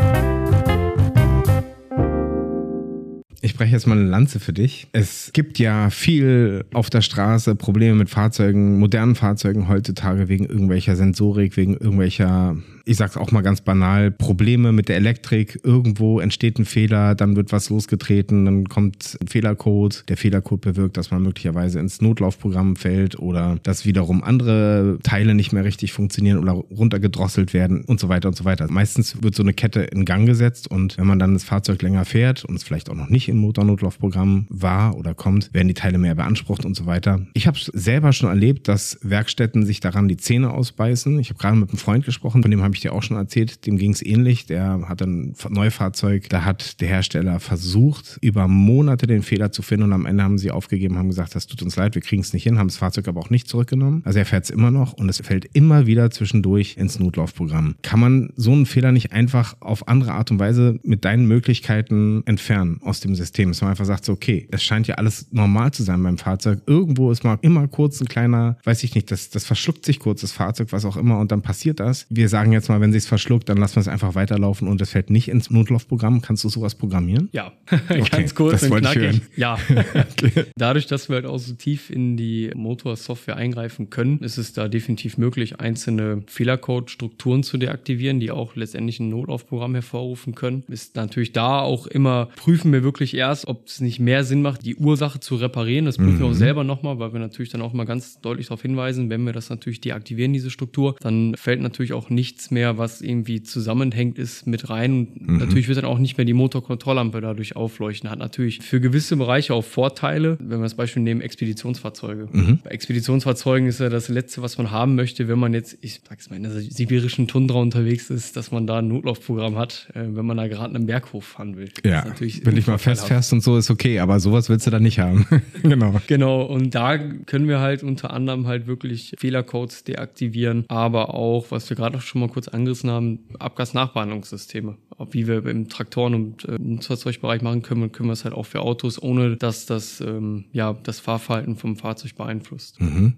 [SPEAKER 1] Ich breche jetzt mal eine Lanze für dich. Es gibt ja viel auf der Straße Probleme mit Fahrzeugen, modernen Fahrzeugen heutzutage wegen irgendwelcher Sensorik, wegen irgendwelcher ich sag's auch mal ganz banal, Probleme mit der Elektrik. Irgendwo entsteht ein Fehler, dann wird was losgetreten, dann kommt ein Fehlercode. Der Fehlercode bewirkt, dass man möglicherweise ins Notlaufprogramm fällt oder dass wiederum andere Teile nicht mehr richtig funktionieren oder runtergedrosselt werden und so weiter und so weiter. Meistens wird so eine Kette in Gang gesetzt und wenn man dann das Fahrzeug länger fährt und es vielleicht auch noch nicht im Motornotlaufprogramm war oder kommt, werden die Teile mehr beansprucht und so weiter. Ich habe selber schon erlebt, dass Werkstätten sich daran die Zähne ausbeißen. Ich habe gerade mit einem Freund gesprochen, von dem habe ich dir auch schon erzählt, dem ging es ähnlich. Der hat ein Neufahrzeug, da hat der Hersteller versucht, über Monate den Fehler zu finden und am Ende haben sie aufgegeben, haben gesagt, das tut uns leid, wir kriegen es nicht hin, haben das Fahrzeug aber auch nicht zurückgenommen. Also er fährt es immer noch und es fällt immer wieder zwischendurch ins Notlaufprogramm. Kann man so einen Fehler nicht einfach auf andere Art und Weise mit deinen Möglichkeiten entfernen aus dem System? Dass man einfach sagt, so, okay, es scheint ja alles normal zu sein beim Fahrzeug. Irgendwo ist mal immer kurz ein kleiner, weiß ich nicht, das, das verschluckt sich kurz das Fahrzeug, was auch immer und dann passiert das. Wir sagen jetzt mal, wenn sich verschluckt, dann lassen wir es einfach weiterlaufen und es fällt nicht ins Notlaufprogramm. Kannst du sowas programmieren?
[SPEAKER 3] Ja, okay, ganz kurz
[SPEAKER 1] und knackig.
[SPEAKER 3] Ja. Dadurch, dass wir halt auch so tief in die Motorsoftware eingreifen können, ist es da definitiv möglich, einzelne Fehlercode-Strukturen zu deaktivieren, die auch letztendlich ein Notlaufprogramm hervorrufen können. Ist natürlich da auch immer, prüfen wir wirklich erst, ob es nicht mehr Sinn macht, die Ursache zu reparieren. Das prüfen mhm. wir auch mhm. selber nochmal, weil wir natürlich dann auch mal ganz deutlich darauf hinweisen, wenn wir das natürlich deaktivieren, diese Struktur, dann fällt natürlich auch nichts mehr, was irgendwie zusammenhängt, ist mit rein. Mhm. Natürlich wird dann auch nicht mehr die Motorkontrolllampe dadurch aufleuchten. Hat natürlich für gewisse Bereiche auch Vorteile. Wenn wir das Beispiel nehmen, Expeditionsfahrzeuge. Mhm. Bei Expeditionsfahrzeugen ist ja das Letzte, was man haben möchte, wenn man jetzt, ich sag's mal, in der sibirischen Tundra unterwegs ist, dass man da ein Notlaufprogramm hat, äh, wenn man da gerade einen Berghof fahren will.
[SPEAKER 1] Ja, wenn ich mal festfährst und so ist okay, aber sowas willst du dann nicht haben.
[SPEAKER 3] genau. Genau, und da können wir halt unter anderem halt wirklich Fehlercodes deaktivieren, aber auch, was wir gerade auch schon mal kurz angesprochen angerissen haben, Abgasnachbehandlungssysteme. Wie wir im Traktoren- und äh, Nutzfahrzeugbereich machen können, können wir es halt auch für Autos, ohne dass das ähm, ja das Fahrverhalten vom Fahrzeug beeinflusst. Mhm.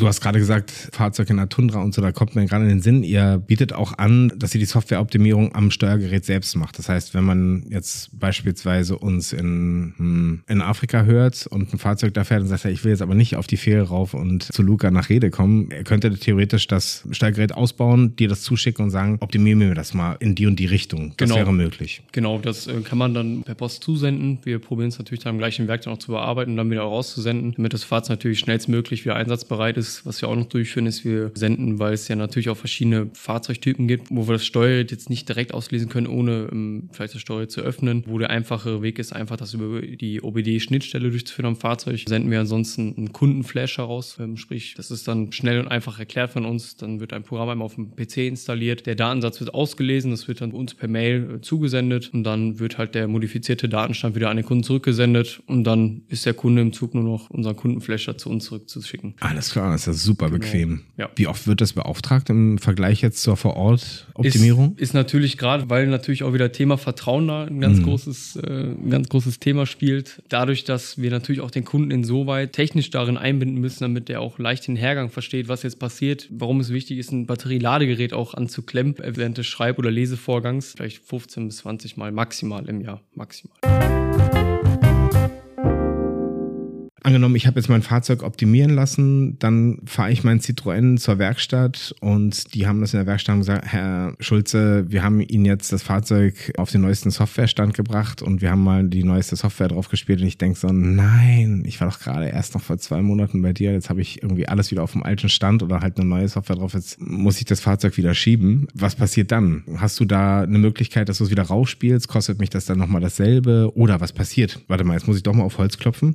[SPEAKER 1] Du hast gerade gesagt, Fahrzeug in der Tundra und so, da kommt mir gerade in den Sinn, ihr bietet auch an, dass ihr die Softwareoptimierung am Steuergerät selbst macht. Das heißt, wenn man jetzt beispielsweise uns in, hm, in Afrika hört und ein Fahrzeug da fährt und sagt, ich will jetzt aber nicht auf die Fähre rauf und zu Luca nach Rede kommen, er könnte theoretisch das Steuergerät ausbauen, dir das zuschicken und sagen, optimieren wir das mal in die und die Richtung. Das genau. wäre möglich.
[SPEAKER 3] Genau, das äh, kann man dann per Post zusenden. Wir probieren es natürlich dann im gleichen Werk dann auch zu bearbeiten und dann wieder rauszusenden, damit das Fahrzeug natürlich schnellstmöglich wieder einsatzbereit ist weiteres, was wir auch noch durchführen, ist, wir senden, weil es ja natürlich auch verschiedene Fahrzeugtypen gibt, wo wir das Steuergerät jetzt nicht direkt auslesen können, ohne ähm, vielleicht das Steuergerät zu öffnen. Wo der einfache Weg ist, einfach das über die OBD-Schnittstelle durchzuführen am Fahrzeug. Senden wir ansonsten einen Kundenflash heraus, ähm, sprich, das ist dann schnell und einfach erklärt von uns. Dann wird ein Programm einmal auf dem PC installiert. Der Datensatz wird ausgelesen, das wird dann uns per Mail äh, zugesendet und dann wird halt der modifizierte Datenstand wieder an den Kunden zurückgesendet und dann ist der Kunde im Zug nur noch unseren Kundenflasher zu uns zurückzuschicken.
[SPEAKER 1] Alles klar, ist ja super
[SPEAKER 3] Genau.
[SPEAKER 1] bequem.
[SPEAKER 3] Ja.
[SPEAKER 1] Wie oft wird das beauftragt im Vergleich jetzt zur Vor-Ort-Optimierung?
[SPEAKER 3] Ist, ist natürlich gerade, weil natürlich auch wieder Thema Vertrauen da ein ganz großes, äh, ein ganz großes Thema spielt. Dadurch, dass wir natürlich auch den Kunden insoweit technisch darin einbinden müssen, damit er auch leicht den Hergang versteht, was jetzt passiert, warum es wichtig ist, ein Batterieladegerät auch anzuklemmen während des Schreib- oder Lesevorgangs, vielleicht 15 bis 20 Mal maximal im Jahr, maximal.
[SPEAKER 1] Angenommen, ich habe jetzt mein Fahrzeug optimieren lassen, dann fahre ich mein Citroën zur Werkstatt und die haben das in der Werkstatt gesagt, Herr Schulze, wir haben Ihnen jetzt das Fahrzeug auf den neuesten Softwarestand gebracht und wir haben mal die neueste Software drauf gespielt und ich denke so, nein, ich war doch gerade erst noch vor zwei Monaten bei dir, jetzt habe ich irgendwie alles wieder auf dem alten Stand oder halt eine neue Software drauf, jetzt muss ich das Fahrzeug wieder schieben. Was passiert dann? Hast du da eine Möglichkeit, dass du es wieder rausspielst? Kostet mich das dann nochmal dasselbe? Oder was passiert? Warte mal, jetzt muss ich doch mal auf Holz klopfen.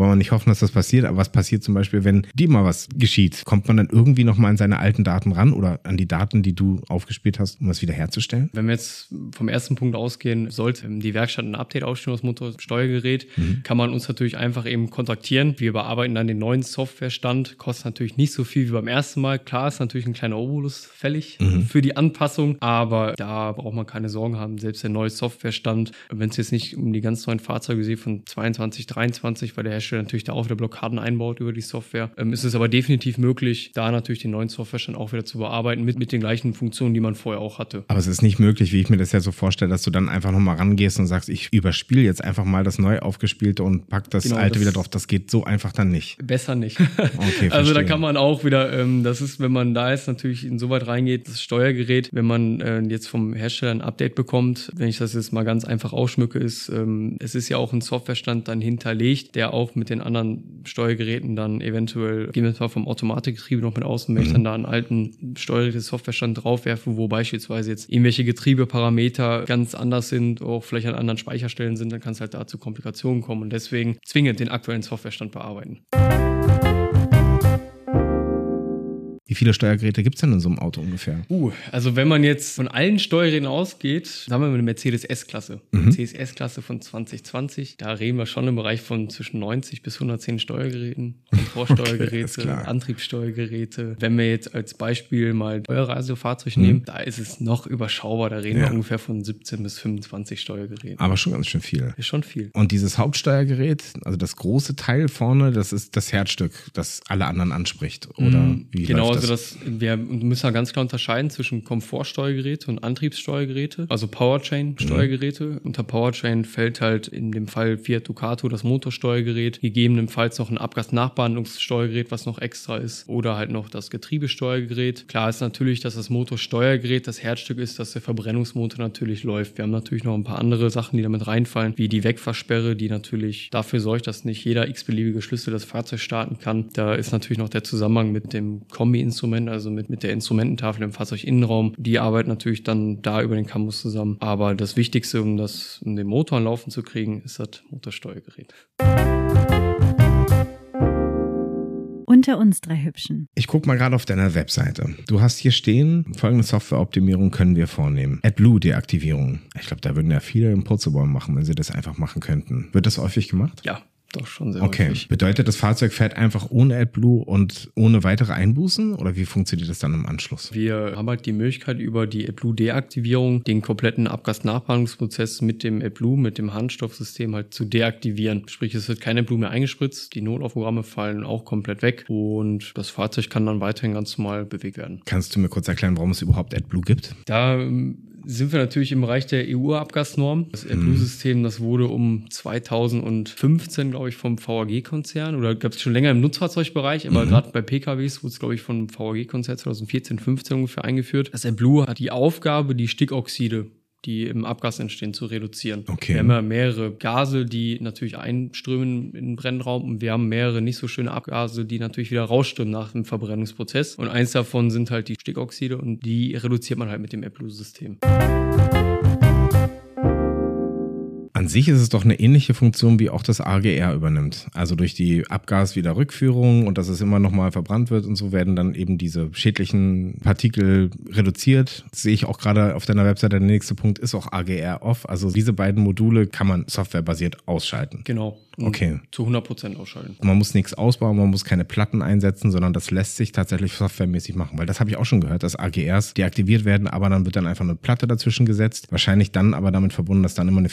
[SPEAKER 1] Wollen wir nicht hoffen, dass das passiert, aber was passiert zum Beispiel, wenn dir mal was geschieht? Kommt man dann irgendwie nochmal an seine alten Daten ran oder an die Daten, die du aufgespielt hast, um das wiederherzustellen?
[SPEAKER 3] Wenn wir jetzt vom ersten Punkt ausgehen, sollte die Werkstatt ein Update ausstellen, das Motorsteuergerät, kann man uns natürlich einfach eben kontaktieren. Wir bearbeiten dann den neuen Softwarestand, kostet natürlich nicht so viel wie beim ersten Mal. Klar ist natürlich ein kleiner Obolus fällig für die Anpassung, aber da braucht man keine Sorgen haben. Selbst der neue Softwarestand, wenn es jetzt nicht um die ganz neuen Fahrzeuge geht von 22, 23, weil der Hersteller natürlich da auch wieder Blockaden einbaut über die Software, ähm, ist es aber definitiv möglich, da natürlich den neuen Softwarestand auch wieder zu bearbeiten mit, mit den gleichen Funktionen, die man vorher auch hatte.
[SPEAKER 1] Aber es ist nicht möglich, wie ich mir das ja so vorstelle, dass du dann einfach nochmal rangehst und sagst, ich überspiele jetzt einfach mal das neu aufgespielte und pack das
[SPEAKER 3] Genau,
[SPEAKER 1] alte
[SPEAKER 3] das-
[SPEAKER 1] wieder drauf. Das geht so einfach dann nicht.
[SPEAKER 3] Besser nicht.
[SPEAKER 1] Okay,
[SPEAKER 3] also da kann man auch wieder, ähm, das ist, wenn man da jetzt natürlich insoweit reingeht, das Steuergerät, wenn man äh, jetzt vom Hersteller ein Update bekommt, wenn ich das jetzt mal ganz einfach ausschmücke, ist, ähm, es ist ja auch ein Softwarestand dann hinterlegt, der auch mit den anderen Steuergeräten dann eventuell, gehen wir zwar vom Automatikgetriebe noch mit außen, wenn ich dann da einen alten Steuergeräte-Softwarestand draufwerfe, wo beispielsweise jetzt irgendwelche Getriebeparameter ganz anders sind, auch vielleicht an anderen Speicherstellen sind, dann kann es halt da zu Komplikationen kommen und deswegen zwingend den aktuellen Softwarestand bearbeiten.
[SPEAKER 1] Viele Steuergeräte gibt es denn in so einem Auto ungefähr?
[SPEAKER 3] Uh, also wenn man jetzt von allen Steuerrädern ausgeht, haben wir eine Mercedes S-Klasse. Mercedes S-Klasse von 2020. Da reden wir schon im Bereich von zwischen 90 bis 110 Steuergeräten, Komfortsteuergeräte,
[SPEAKER 1] klar.
[SPEAKER 3] Antriebssteuergeräte. Wenn wir jetzt als Beispiel mal euer Reisefahrzeug nehmen, da ist es noch überschaubar. Da reden
[SPEAKER 1] Ja.
[SPEAKER 3] wir ungefähr von 17 bis 25 Steuergeräten.
[SPEAKER 1] Aber schon ganz schön viel.
[SPEAKER 3] Ist schon viel.
[SPEAKER 1] Und dieses Hauptsteuergerät, also das große Teil vorne, das ist das Herzstück, das alle anderen anspricht. Oder wie
[SPEAKER 3] Genau,
[SPEAKER 1] läuft
[SPEAKER 3] also das, wir müssen ja ganz klar unterscheiden zwischen Komfortsteuergeräte und Antriebssteuergeräte, also Powertrain-Steuergeräte. Unter Powertrain fällt halt in dem Fall Fiat Ducato das Motorsteuergerät, gegebenenfalls noch ein Abgasnachbehandlungssteuergerät, was noch extra ist, oder halt noch das Getriebesteuergerät. Klar ist natürlich, dass das Motorsteuergerät das Herzstück ist, dass der Verbrennungsmotor natürlich läuft. Wir haben natürlich noch ein paar andere Sachen, die damit reinfallen, wie die Wegfahrsperre, die natürlich dafür sorgt, dass nicht jeder x-beliebige Schlüssel das Fahrzeug starten kann. Da ist natürlich noch der Zusammenhang mit dem Kombi-Instrument, also mit, mit der Instrumententafel im Fahrzeuginnenraum. Die arbeiten natürlich dann da über den Campus zusammen. Aber das Wichtigste, um das, um den Motor an Laufen zu kriegen, ist das Motorsteuergerät.
[SPEAKER 2] Unter uns drei Hübschen.
[SPEAKER 1] Ich guck mal gerade auf deiner Webseite. Du hast hier stehen, folgende Softwareoptimierung können wir vornehmen. AdBlue-Deaktivierung. Ich glaube, da würden ja viele im Purzelbaum machen, wenn sie das einfach machen könnten. Wird das häufig gemacht?
[SPEAKER 3] Ja, doch schon sehr
[SPEAKER 1] Okay.
[SPEAKER 3] häufig.
[SPEAKER 1] Bedeutet, das Fahrzeug fährt einfach ohne AdBlue und ohne weitere Einbußen? Oder wie funktioniert das dann im Anschluss?
[SPEAKER 3] Wir haben halt die Möglichkeit, über die AdBlue-Deaktivierung den kompletten Abgasnachbehandlungsprozess mit dem AdBlue, mit dem Handstoffsystem halt zu deaktivieren. Sprich, es wird kein AdBlue mehr eingespritzt, die Notlaufprogramme fallen auch komplett weg und das Fahrzeug kann dann weiterhin ganz normal bewegt werden.
[SPEAKER 1] Kannst du mir kurz erklären, warum es überhaupt AdBlue gibt?
[SPEAKER 3] Da ähm, sind wir natürlich im Bereich der EU-Abgasnorm. Das AdBlue-System, das wurde um 2015, glaube ich, vom VAG-Konzern oder gab es schon länger im Nutzfahrzeugbereich, aber gerade bei PKWs wurde es, glaube ich, vom VAG-Konzern 2014, 15 ungefähr eingeführt. Das AdBlue hat die Aufgabe, die Stickoxide die im Abgas entstehen, zu reduzieren.
[SPEAKER 1] Okay.
[SPEAKER 3] Wir haben ja mehrere Gase, die natürlich einströmen in den Brennraum und wir haben mehrere nicht so schöne Abgase, die natürlich wieder rausströmen nach dem Verbrennungsprozess. Und eins davon sind halt die Stickoxide und die reduziert man halt mit dem AppLose-System.
[SPEAKER 1] An sich ist es doch eine ähnliche Funktion, wie auch das AGR übernimmt. Also durch die Abgaswiederrückführung und dass es immer nochmal verbrannt wird und so werden dann eben diese schädlichen Partikel reduziert. Das sehe ich auch gerade auf deiner Webseite. Der nächste Punkt ist auch AGR off. Also diese beiden Module kann man softwarebasiert ausschalten.
[SPEAKER 3] Genau. Und
[SPEAKER 1] Okay.
[SPEAKER 3] Zu 100 Prozent ausschalten.
[SPEAKER 1] Man muss nichts ausbauen, man muss keine Platten einsetzen, sondern das lässt sich tatsächlich softwaremäßig machen. Weil das habe ich auch schon gehört, dass AGRs deaktiviert werden, aber dann wird dann einfach eine Platte dazwischen gesetzt. Wahrscheinlich dann aber damit verbunden, dass dann immer eine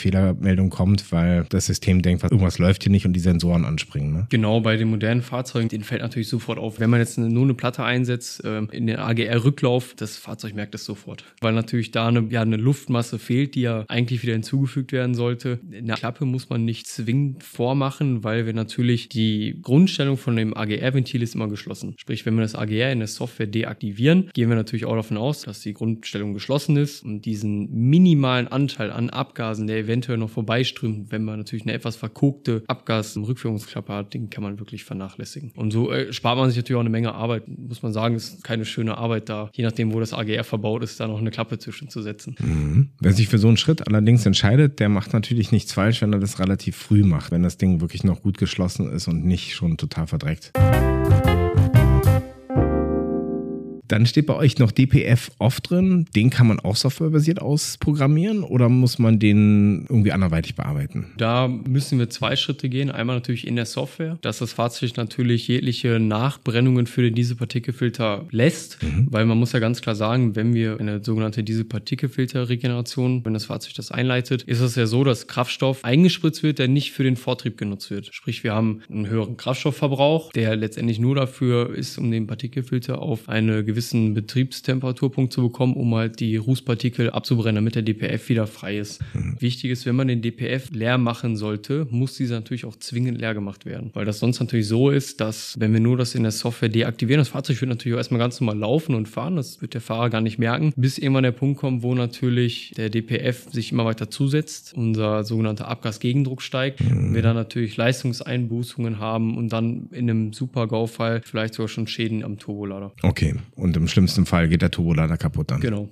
[SPEAKER 1] Fehlermeldung kommt, weil das System denkt, was- irgendwas läuft hier nicht und die Sensoren anspringen. Ne?
[SPEAKER 3] Genau, bei den modernen Fahrzeugen, denen fällt natürlich sofort auf. Wenn man jetzt eine, nur eine Platte einsetzt, ähm, in den AGR-Rücklauf, das Fahrzeug merkt es sofort. Weil natürlich da eine, ja, eine Luftmasse fehlt, die ja eigentlich wieder hinzugefügt werden sollte. Eine Klappe muss man nicht zwingend vormachen, weil wir natürlich die Grundstellung von dem AGR-Ventil ist immer geschlossen. Sprich, wenn wir das AGR in der Software deaktivieren, gehen wir natürlich auch davon aus, dass die Grundstellung geschlossen ist und diesen minimalen Anteil an Abgasen, der eventuell noch vorbeiströmt, wenn man natürlich eine etwas verkokte Abgas-Rückführungsklappe hat, den kann man wirklich vernachlässigen. Und so äh, spart man sich natürlich auch eine Menge Arbeit. Muss man sagen, ist keine schöne Arbeit da, je nachdem, wo das AGR verbaut ist, da noch eine Klappe zwischenzusetzen.
[SPEAKER 1] Mhm. Wer sich für so einen Schritt allerdings entscheidet, der macht natürlich nichts falsch, wenn er das relativ früh macht, wenn das Ding wirklich noch gut geschlossen ist und nicht schon total verdreckt. Dann steht bei euch noch DPF off drin. Den kann man auch softwarebasiert ausprogrammieren oder muss man den irgendwie anderweitig bearbeiten?
[SPEAKER 3] Da müssen wir zwei Schritte gehen. Einmal natürlich in der Software, dass das Fahrzeug natürlich jegliche Nachbrennungen für den Dieselpartikelfilter lässt, weil man muss ja ganz klar sagen, wenn wir eine sogenannte Dieselpartikelfilterregeneration, wenn das Fahrzeug das einleitet, ist es ja so, dass Kraftstoff eingespritzt wird, der nicht für den Vortrieb genutzt wird. Sprich, wir haben einen höheren Kraftstoffverbrauch, der letztendlich nur dafür ist, um den Partikelfilter auf eine gewissen Betriebstemperaturpunkt zu bekommen, um halt die Rußpartikel abzubrennen, damit der DPF wieder frei ist. Wichtig ist, wenn man den DPF leer machen sollte, muss dieser natürlich auch zwingend leer gemacht werden. Weil das sonst natürlich so ist, dass wenn wir nur das in der Software deaktivieren, das Fahrzeug wird natürlich auch erstmal ganz normal laufen und fahren, das wird der Fahrer gar nicht merken, bis irgendwann der Punkt kommt, wo natürlich der DPF sich immer weiter zusetzt, unser sogenannter Abgasgegendruck steigt, wir dann natürlich Leistungseinbußungen haben und dann in einem Super-GAU-Fall vielleicht sogar schon Schäden am Turbolader.
[SPEAKER 1] Okay. Und im schlimmsten Fall geht der Turbolader kaputt dann.
[SPEAKER 3] Genau.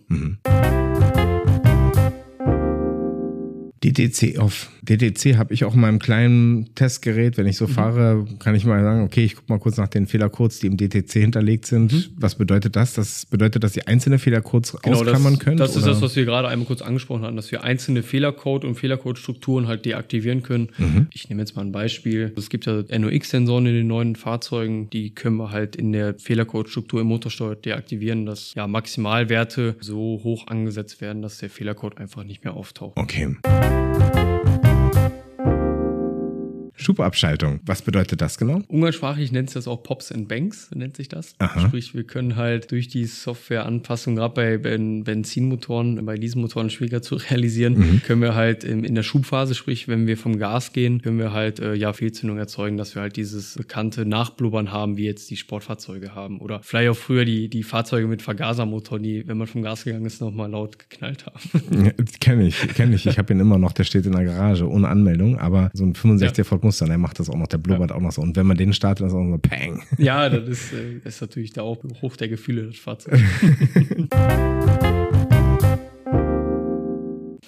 [SPEAKER 1] DTC auf. DTC habe ich auch in meinem kleinen Testgerät. Wenn ich
[SPEAKER 3] Mhm.
[SPEAKER 1] so fahre, kann ich mal sagen, okay, ich gucke mal kurz nach den Fehlercodes, die im DTC hinterlegt sind. Was bedeutet das? Das bedeutet, dass Sie einzelne Fehlercodes
[SPEAKER 3] Mhm. Genau,
[SPEAKER 1] ausklammern
[SPEAKER 3] das,
[SPEAKER 1] können?
[SPEAKER 3] das ist
[SPEAKER 1] oder?
[SPEAKER 3] das, was wir gerade einmal kurz angesprochen hatten, dass wir einzelne Fehlercode und Fehlercode-Strukturen halt deaktivieren können.
[SPEAKER 1] Mhm.
[SPEAKER 3] Ich nehme jetzt mal ein Beispiel. Es gibt ja NOx-Sensoren in den neuen Fahrzeugen, die können wir halt in der Fehlercode-Struktur im Motorsteuer deaktivieren, dass ja Maximalwerte so hoch angesetzt werden, dass der Fehlercode einfach nicht mehr auftaucht.
[SPEAKER 1] Okay. Schubabschaltung. Was bedeutet das genau?
[SPEAKER 3] Umgangssprachlich nennt sich das auch Pops and Banks, nennt sich das.
[SPEAKER 1] Aha.
[SPEAKER 3] Sprich, wir können halt durch die Softwareanpassung, gerade bei Ben- Benzinmotoren, bei Dieselmotoren schwieriger zu realisieren,
[SPEAKER 1] Mhm.
[SPEAKER 3] können wir halt in, der Schubphase, sprich, wenn wir vom Gas gehen, können wir halt äh, ja Fehlzündung erzeugen, dass wir halt dieses bekannte Nachblubbern haben, wie jetzt die Sportfahrzeuge haben. Oder vielleicht auch früher die, die Fahrzeuge mit Vergasermotor, die, wenn man vom Gas gegangen ist, nochmal laut geknallt haben.
[SPEAKER 1] Ja, kenne ich, kenne ich. Ich habe ihn immer noch, der steht in der Garage ohne Anmeldung, aber so ein 65er Ford Mustang, der macht das auch noch, der blubbert auch noch so. Und wenn man den startet, ist auch so Pang.
[SPEAKER 3] ja, das ist, äh, ist natürlich der auch hoch der Gefühle, das Fahrzeug.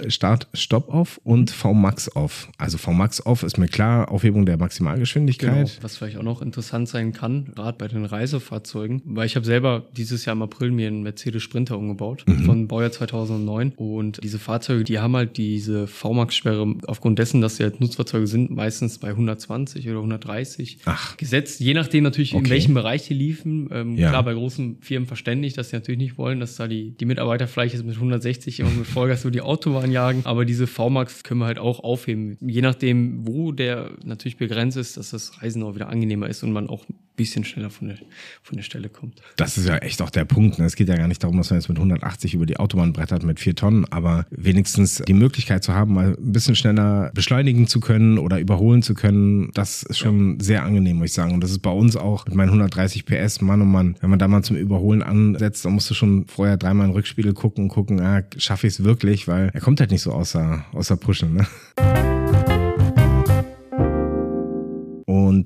[SPEAKER 1] Start, Stopp auf und VMAX auf. Also VMAX auf ist mir klar, Aufhebung der Maximalgeschwindigkeit.
[SPEAKER 3] Genau. Was vielleicht auch noch interessant sein kann, gerade bei den Reisefahrzeugen, weil ich habe selber dieses Jahr im April mir einen Mercedes Sprinter umgebaut von Baujahr 2009 und diese Fahrzeuge, die haben halt diese VMAX-Sperre aufgrund dessen, dass sie halt Nutzfahrzeuge sind, meistens bei 120 oder 130
[SPEAKER 1] Ach.
[SPEAKER 3] gesetzt, je nachdem natürlich in
[SPEAKER 1] Okay.
[SPEAKER 3] welchem Bereich die liefen. Ähm,
[SPEAKER 1] Ja.
[SPEAKER 3] Klar, bei großen Firmen verständlich, dass sie natürlich nicht wollen, dass da die, die Mitarbeiter vielleicht jetzt mit 160 immer mit Vollgas über die Autobahn jagen, aber diese VMAX können wir halt auch aufheben, je nachdem, wo der natürlich begrenzt ist, dass das Reisen auch wieder angenehmer ist und man auch bisschen schneller von der, von der Stelle kommt.
[SPEAKER 1] Das ist ja echt auch der Punkt. Ne? Es geht ja gar nicht darum, dass man jetzt mit 180 über die Autobahn brettert mit vier Tonnen, aber wenigstens die Möglichkeit zu haben, mal ein bisschen schneller beschleunigen zu können oder überholen zu können, das ist schon ja. sehr angenehm, muss ich sagen. Und das ist bei uns auch mit meinen 130 PS, Mann und oh Mann, wenn man da mal zum Überholen ansetzt, dann musst du schon vorher dreimal in den Rückspiegel gucken und gucken, ah, schaffe ich es wirklich, weil er kommt halt nicht so außer, außer Puschen. Ne?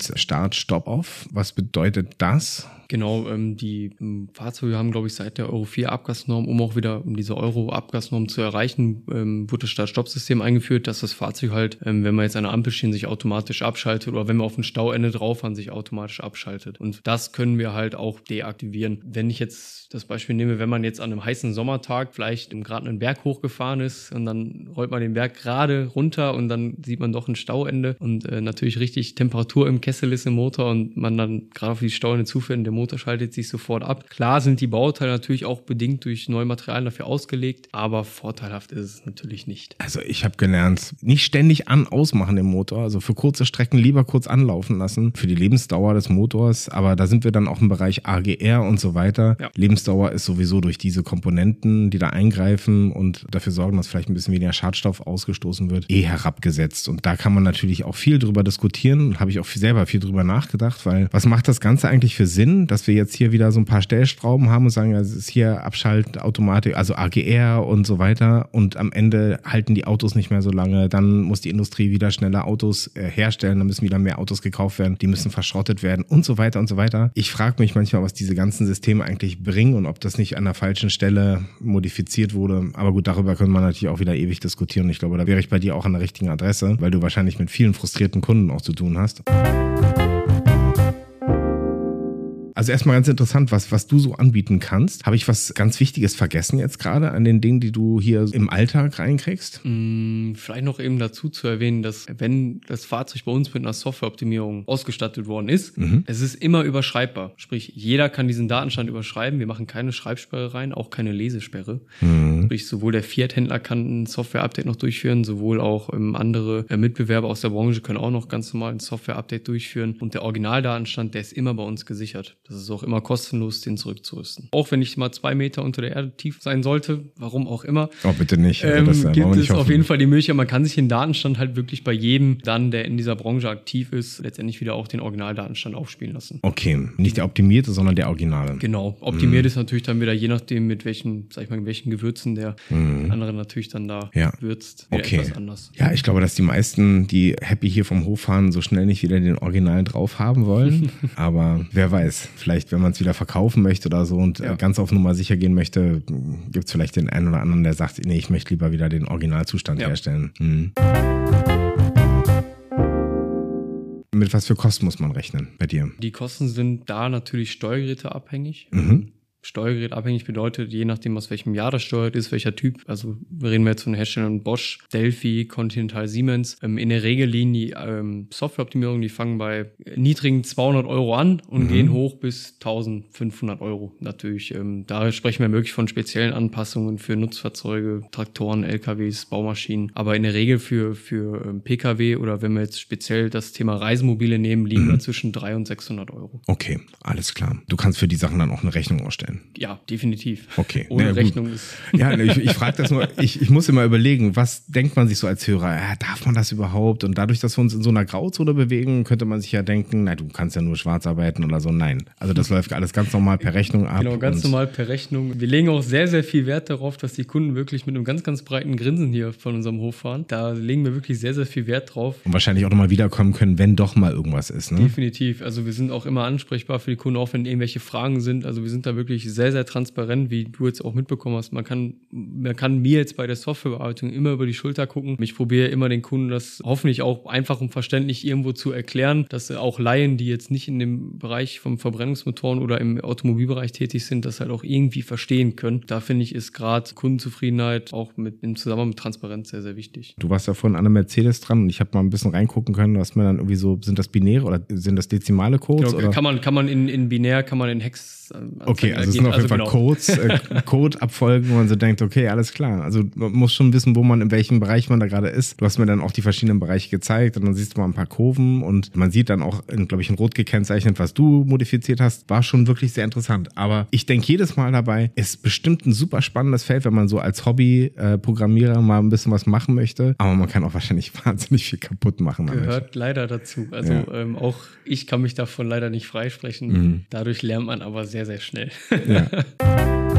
[SPEAKER 1] Und Start, Stop, Off, was bedeutet das?
[SPEAKER 3] Genau, ähm, die ähm, Fahrzeuge haben, glaube ich, seit der Euro 4 Abgasnorm, um auch wieder um diese Euro-Abgasnorm zu erreichen, ähm, wurde das Start-Stopp-System eingeführt, dass das Fahrzeug halt, ähm, wenn wir jetzt an der Ampel stehen, sich automatisch abschaltet oder wenn wir auf ein Stauende drauf fahren, sich automatisch abschaltet. Und das können wir halt auch deaktivieren. Wenn ich jetzt das Beispiel nehme, wenn man jetzt an einem heißen Sommertag vielleicht gerade einen Berg hochgefahren ist und dann rollt man den Berg gerade runter und dann sieht man doch ein Stauende und äh, natürlich richtig Temperatur im Kessel ist im Motor und man dann gerade auf die Stauende zufährt und der Motor schaltet sich sofort ab. Klar sind die Bauteile natürlich auch bedingt durch neue Materialien dafür ausgelegt, aber vorteilhaft ist es natürlich nicht.
[SPEAKER 1] Also ich habe gelernt, nicht ständig an ausmachen im Motor, also für kurze Strecken lieber kurz anlaufen lassen, für die Lebensdauer des Motors, aber da sind wir dann auch im Bereich AGR und so weiter. Ja. Lebensdauer ist sowieso durch diese Komponenten, die da eingreifen und dafür sorgen, dass vielleicht ein bisschen weniger Schadstoff ausgestoßen wird, eh herabgesetzt. Und da kann man natürlich auch viel drüber diskutieren, habe ich auch selber viel drüber nachgedacht, weil was macht das Ganze eigentlich für Sinn, dass wir jetzt hier wieder so ein paar Stellstrauben haben und sagen, es ist hier Abschaltautomatik, also AGR und so weiter und am Ende halten die Autos nicht mehr so lange, dann muss die Industrie wieder schneller Autos äh, herstellen, dann müssen wieder mehr Autos gekauft werden, die müssen verschrottet werden und so weiter und so weiter. Ich frage mich manchmal, was diese ganzen Systeme eigentlich bringen und ob das nicht an der falschen Stelle modifiziert wurde. Aber gut, darüber können wir natürlich auch wieder ewig diskutieren. Ich glaube, da wäre ich bei dir auch an der richtigen Adresse, weil du wahrscheinlich mit vielen frustrierten Kunden auch zu tun hast. Also erstmal ganz interessant, was, was du so anbieten kannst. Habe ich was ganz Wichtiges vergessen jetzt gerade an den Dingen, die du hier im Alltag reinkriegst?
[SPEAKER 3] Mm, vielleicht noch eben dazu zu erwähnen, dass wenn das Fahrzeug bei uns mit einer Softwareoptimierung ausgestattet worden ist, mhm. es ist immer überschreibbar. Sprich, jeder kann diesen Datenstand überschreiben. Wir machen keine Schreibsperre rein, auch keine Lesesperre. Mhm. Sprich, sowohl der Fiat-Händler kann ein Software-Update noch durchführen, sowohl auch ähm, andere äh, Mitbewerber aus der Branche können auch noch ganz normal ein Software-Update durchführen. Und der Originaldatenstand, der ist immer bei uns gesichert. Das ist auch immer kostenlos, den zurückzurüsten. Auch wenn ich mal zwei Meter unter der Erde tief sein sollte, warum auch immer.
[SPEAKER 1] Oh, bitte nicht.
[SPEAKER 3] Also das, ähm, gibt es auf jeden Fall die Möglichkeit, man kann sich den Datenstand halt wirklich bei jedem dann, der in dieser Branche aktiv ist, letztendlich wieder auch den Originaldatenstand aufspielen lassen.
[SPEAKER 1] Okay, nicht der optimierte, sondern der originale.
[SPEAKER 3] Genau. Optimiert mhm. ist natürlich dann wieder je nachdem, mit welchen, sag ich mal, welchen Gewürzen der mhm. andere natürlich dann da ja. würzt,
[SPEAKER 1] okay. etwas anders. Ja, ich glaube, dass die meisten, die happy hier vom Hof fahren, so schnell nicht wieder den Originalen drauf haben wollen. Aber wer weiß, vielleicht, wenn man es wieder verkaufen möchte oder so und äh, ja. ganz auf Nummer sicher gehen möchte, gibt es vielleicht den einen oder anderen, der sagt, nee, ich möchte lieber wieder den Originalzustand ja. herstellen. Mhm. Mit was für Kosten muss man rechnen bei dir?
[SPEAKER 3] Die Kosten sind da natürlich Steuergeräte abhängig. Mhm. Steuergerät abhängig bedeutet, je nachdem, aus welchem Jahr das steuert ist, welcher Typ. Also reden wir jetzt von Herstellern Bosch, Delphi, Continental, Siemens. Ähm, in der Regel liegen die ähm, Softwareoptimierungen, die fangen bei niedrigen 200 Euro an und mhm. gehen hoch bis 1500 Euro. Natürlich, ähm, da sprechen wir wirklich von speziellen Anpassungen für Nutzfahrzeuge, Traktoren, LKWs, Baumaschinen. Aber in der Regel für, für ähm, Pkw oder wenn wir jetzt speziell das Thema Reisemobile nehmen, liegen mhm. wir zwischen 300 und 600 Euro.
[SPEAKER 1] Okay, alles klar. Du kannst für die Sachen dann auch eine Rechnung ausstellen sein.
[SPEAKER 3] Ja, definitiv.
[SPEAKER 1] Okay.
[SPEAKER 3] Ohne naja, Rechnung ist.
[SPEAKER 1] Ja, ich, ich frage das nur, ich, ich muss immer überlegen, was denkt man sich so als Hörer? Ja, darf man das überhaupt? Und dadurch, dass wir uns in so einer Grauzone bewegen, könnte man sich ja denken, na, du kannst ja nur schwarz arbeiten oder so. Nein. Also das läuft alles ganz normal per Rechnung ab.
[SPEAKER 3] Genau, ganz normal per Rechnung. Wir legen auch sehr, sehr viel Wert darauf, dass die Kunden wirklich mit einem ganz, ganz breiten Grinsen hier von unserem Hof fahren. Da legen wir wirklich sehr, sehr viel Wert drauf.
[SPEAKER 1] Und wahrscheinlich auch nochmal wiederkommen können, wenn doch mal irgendwas ist. Ne?
[SPEAKER 3] Definitiv. Also wir sind auch immer ansprechbar für die Kunden, auch wenn irgendwelche Fragen sind. Also wir sind da wirklich sehr, sehr transparent wie du jetzt auch mitbekommen hast. Man kann, man kann mir jetzt bei der Softwarebearbeitung immer über die Schulter gucken. Ich probiere immer den Kunden das hoffentlich auch einfach und verständlich irgendwo zu erklären, dass auch Laien, die jetzt nicht in dem Bereich vom Verbrennungsmotoren oder im Automobilbereich tätig sind, das halt auch irgendwie verstehen können. Da finde ich, ist gerade Kundenzufriedenheit auch mit im Zusammenhang mit Transparenz sehr, sehr wichtig.
[SPEAKER 1] Du warst ja vorhin an der Mercedes dran und ich habe mal ein bisschen reingucken können, was mir dann irgendwie so, sind das binäre oder sind das dezimale Codes?
[SPEAKER 3] Genau, kann man, kann man in, in binär, kann man in Hex
[SPEAKER 1] Okay, also Das sind auf jeden Fall genau. Codes, äh, Code-Abfolgen, wo man so denkt, okay, alles klar. Also man muss schon wissen, wo man, in welchem Bereich man da gerade ist. Du hast mir dann auch die verschiedenen Bereiche gezeigt und dann siehst du mal ein paar Kurven und man sieht dann auch, glaube ich, in Rot gekennzeichnet, was du modifiziert hast. War schon wirklich sehr interessant. Aber ich denke jedes Mal dabei, ist bestimmt ein super spannendes Feld, wenn man so als Hobby-Programmierer äh, mal ein bisschen was machen möchte. Aber man kann auch wahrscheinlich wahnsinnig viel kaputt machen.
[SPEAKER 3] Gehört damit. leider dazu. Also ja. ähm, auch ich kann mich davon leider nicht freisprechen. Mhm. Dadurch lernt man aber sehr, sehr schnell. Ja.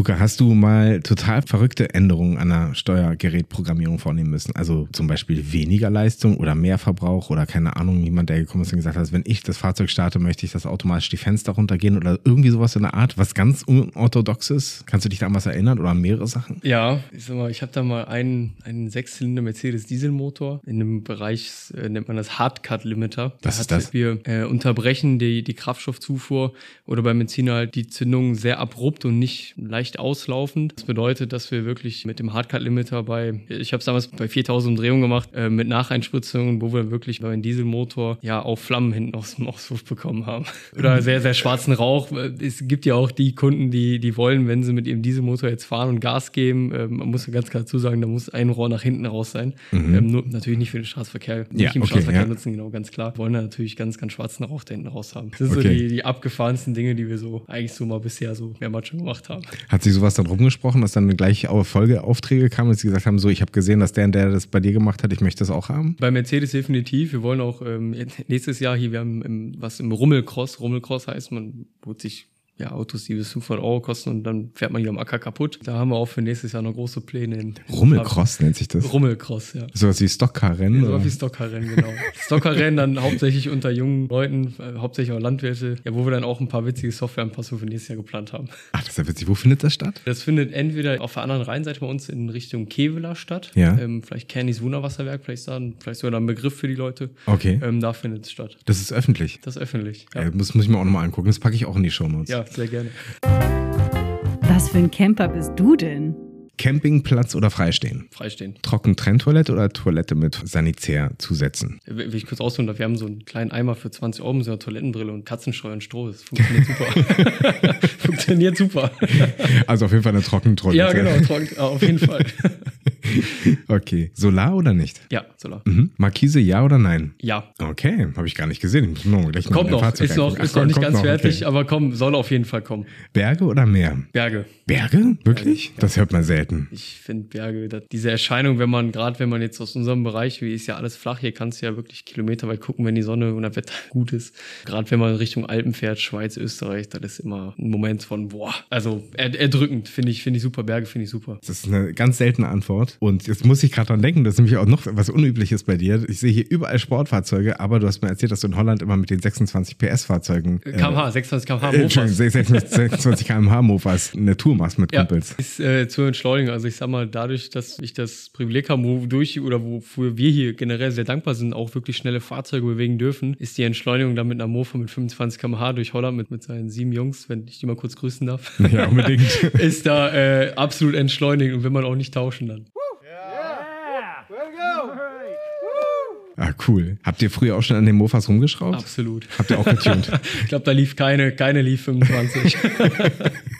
[SPEAKER 1] Luca, hast du mal total verrückte Änderungen an der Steuergerätprogrammierung vornehmen müssen? Also zum Beispiel weniger Leistung oder mehr Verbrauch oder keine Ahnung, jemand, der gekommen ist und gesagt hat, wenn ich das Fahrzeug starte, möchte ich, dass automatisch die Fenster runtergehen oder irgendwie sowas in der Art, was ganz unorthodoxes? Kannst du dich da an was erinnern oder an mehrere Sachen?
[SPEAKER 3] Ja, ich sag mal, ich habe da mal einen, einen Sechszylinder Mercedes Dieselmotor. In einem Bereich äh, nennt man das Hardcut Limiter.
[SPEAKER 1] Was da ist das?
[SPEAKER 3] Wir äh, unterbrechen die, die Kraftstoffzufuhr oder beim Benziner halt die Zündung sehr abrupt und nicht leicht leicht auslaufend. Das bedeutet, dass wir wirklich mit dem Hardcut-Limiter bei, ich habe es damals bei 4000 Umdrehungen gemacht, äh, mit Nacheinspritzungen, wo wir wirklich bei einem Dieselmotor ja auch Flammen hinten aus dem Auspuff bekommen haben. Oder sehr, sehr schwarzen Rauch. Es gibt ja auch die Kunden, die, die wollen, wenn sie mit ihrem Dieselmotor jetzt fahren und Gas geben, äh, man muss ja ganz klar dazu sagen, da muss ein Rohr nach hinten raus sein. Mhm. Ähm, nur, natürlich nicht für den Straßenverkehr, nicht ja, im okay, Straßenverkehr ja. nutzen, genau, ganz klar. Wollen da natürlich ganz, ganz schwarzen Rauch da hinten raus haben. Das sind okay. so die, die abgefahrensten Dinge, die wir so eigentlich so mal bisher so mehrmals schon gemacht haben.
[SPEAKER 1] Hat hat sich sowas dann rumgesprochen, dass dann gleich Folgeaufträge kamen, dass sie gesagt haben, so, ich habe gesehen, dass der und der das bei dir gemacht hat, ich möchte das auch haben?
[SPEAKER 3] Bei Mercedes definitiv. Wir wollen auch ähm, nächstes Jahr hier, wir haben im, was im Rummelcross, Rummelcross heißt, man holt sich ja, Autos, die bis 500 Euro kosten und dann fährt man hier am Acker kaputt. Da haben wir auch für nächstes Jahr noch große Pläne. In,
[SPEAKER 1] Rummelcross nennt sich das?
[SPEAKER 3] Rummelcross, ja.
[SPEAKER 1] Sowas wie Stockcar-Rennen?
[SPEAKER 3] Ja, sowas wie Stockcar-Rennen, genau. Stockcar-Rennen dann hauptsächlich unter jungen Leuten, äh, hauptsächlich auch Landwirte, ja, wo wir dann auch ein paar witzige Softwareanpassungen für nächstes Jahr geplant haben.
[SPEAKER 1] Ach, das ist ja witzig. Wo findet das statt?
[SPEAKER 3] Das findet entweder auf der anderen Rheinseite bei uns in Richtung Kevela statt.
[SPEAKER 1] Ja.
[SPEAKER 3] Ähm, vielleicht Cannys Wunderwasserwerk, vielleicht, dann, vielleicht sogar ein Begriff für die Leute.
[SPEAKER 1] Okay.
[SPEAKER 3] Ähm, da findet es statt.
[SPEAKER 1] Das ist öffentlich?
[SPEAKER 3] Das ist öffentlich,
[SPEAKER 1] ja. ja muss, muss ich mir auch nochmal angucken. Das packe ich auch in die Show Notes.
[SPEAKER 3] Ja, sehr gerne.
[SPEAKER 2] Was für ein Camper bist du denn?
[SPEAKER 1] Campingplatz oder Freistehen?
[SPEAKER 3] Freistehen.
[SPEAKER 1] Trocken-Trenntoilette oder Toilette mit Sanitärzusätzen?
[SPEAKER 3] Will ich kurz ausholen, wir haben so einen kleinen Eimer für 20 Euro mit so einer Toilettenbrille und Katzenstreu und Stroh. Das funktioniert super. funktioniert super.
[SPEAKER 1] Also auf jeden Fall eine Trockentoilette.
[SPEAKER 3] Ja, genau, trocken, auf jeden Fall.
[SPEAKER 1] okay. Solar oder nicht?
[SPEAKER 3] Ja, Solar.
[SPEAKER 1] Mhm. Markise, ja oder nein?
[SPEAKER 3] Ja.
[SPEAKER 1] Okay, habe ich gar nicht gesehen. Ich muss
[SPEAKER 3] gleich kommt noch, Fahrzeug ist noch, ist noch nicht ganz noch, fertig, okay. aber komm, soll auf jeden Fall kommen.
[SPEAKER 1] Berge oder Meer?
[SPEAKER 3] Berge.
[SPEAKER 1] Berge? Wirklich? Berge. Das hört man selten.
[SPEAKER 3] Ich finde Berge, diese Erscheinung, wenn man, gerade wenn man jetzt aus unserem Bereich, wie ist ja alles flach, hier kannst du ja wirklich kilometerweit gucken, wenn die Sonne und das Wetter gut ist. Gerade wenn man Richtung Alpen fährt, Schweiz, Österreich, das ist immer ein Moment von, boah, also erdrückend, finde ich, finde ich super. Berge finde ich super.
[SPEAKER 1] Das ist eine ganz seltene Antwort. Und jetzt muss ich gerade dran denken, das ist nämlich auch noch was Unübliches bei dir. Ich sehe hier überall Sportfahrzeuge, aber du hast mir erzählt, dass du in Holland immer mit den 26 PS-Fahrzeugen.
[SPEAKER 3] Äh, kmh, 26 kmh
[SPEAKER 1] Mofas. 26 kmh Mofas eine Tour machst mit ja, Kumpels.
[SPEAKER 3] Ist äh, zu entschleunigen. Also ich sag mal, dadurch, dass ich das Privileg habe, wodurch oder wofür wir hier generell sehr dankbar sind, auch wirklich schnelle Fahrzeuge bewegen dürfen, ist die Entschleunigung dann mit einer Mofa mit 25 kmh durch Holland mit, mit seinen sieben Jungs, wenn ich die mal kurz grüßen darf.
[SPEAKER 1] Ja, unbedingt.
[SPEAKER 3] ist da äh, absolut entschleunigend und will man auch nicht tauschen dann.
[SPEAKER 1] Ah, cool. Habt ihr früher auch schon an den Mofas rumgeschraubt?
[SPEAKER 3] Absolut.
[SPEAKER 1] Habt ihr auch getunt?
[SPEAKER 3] ich glaube, da lief keine, keine lief 25.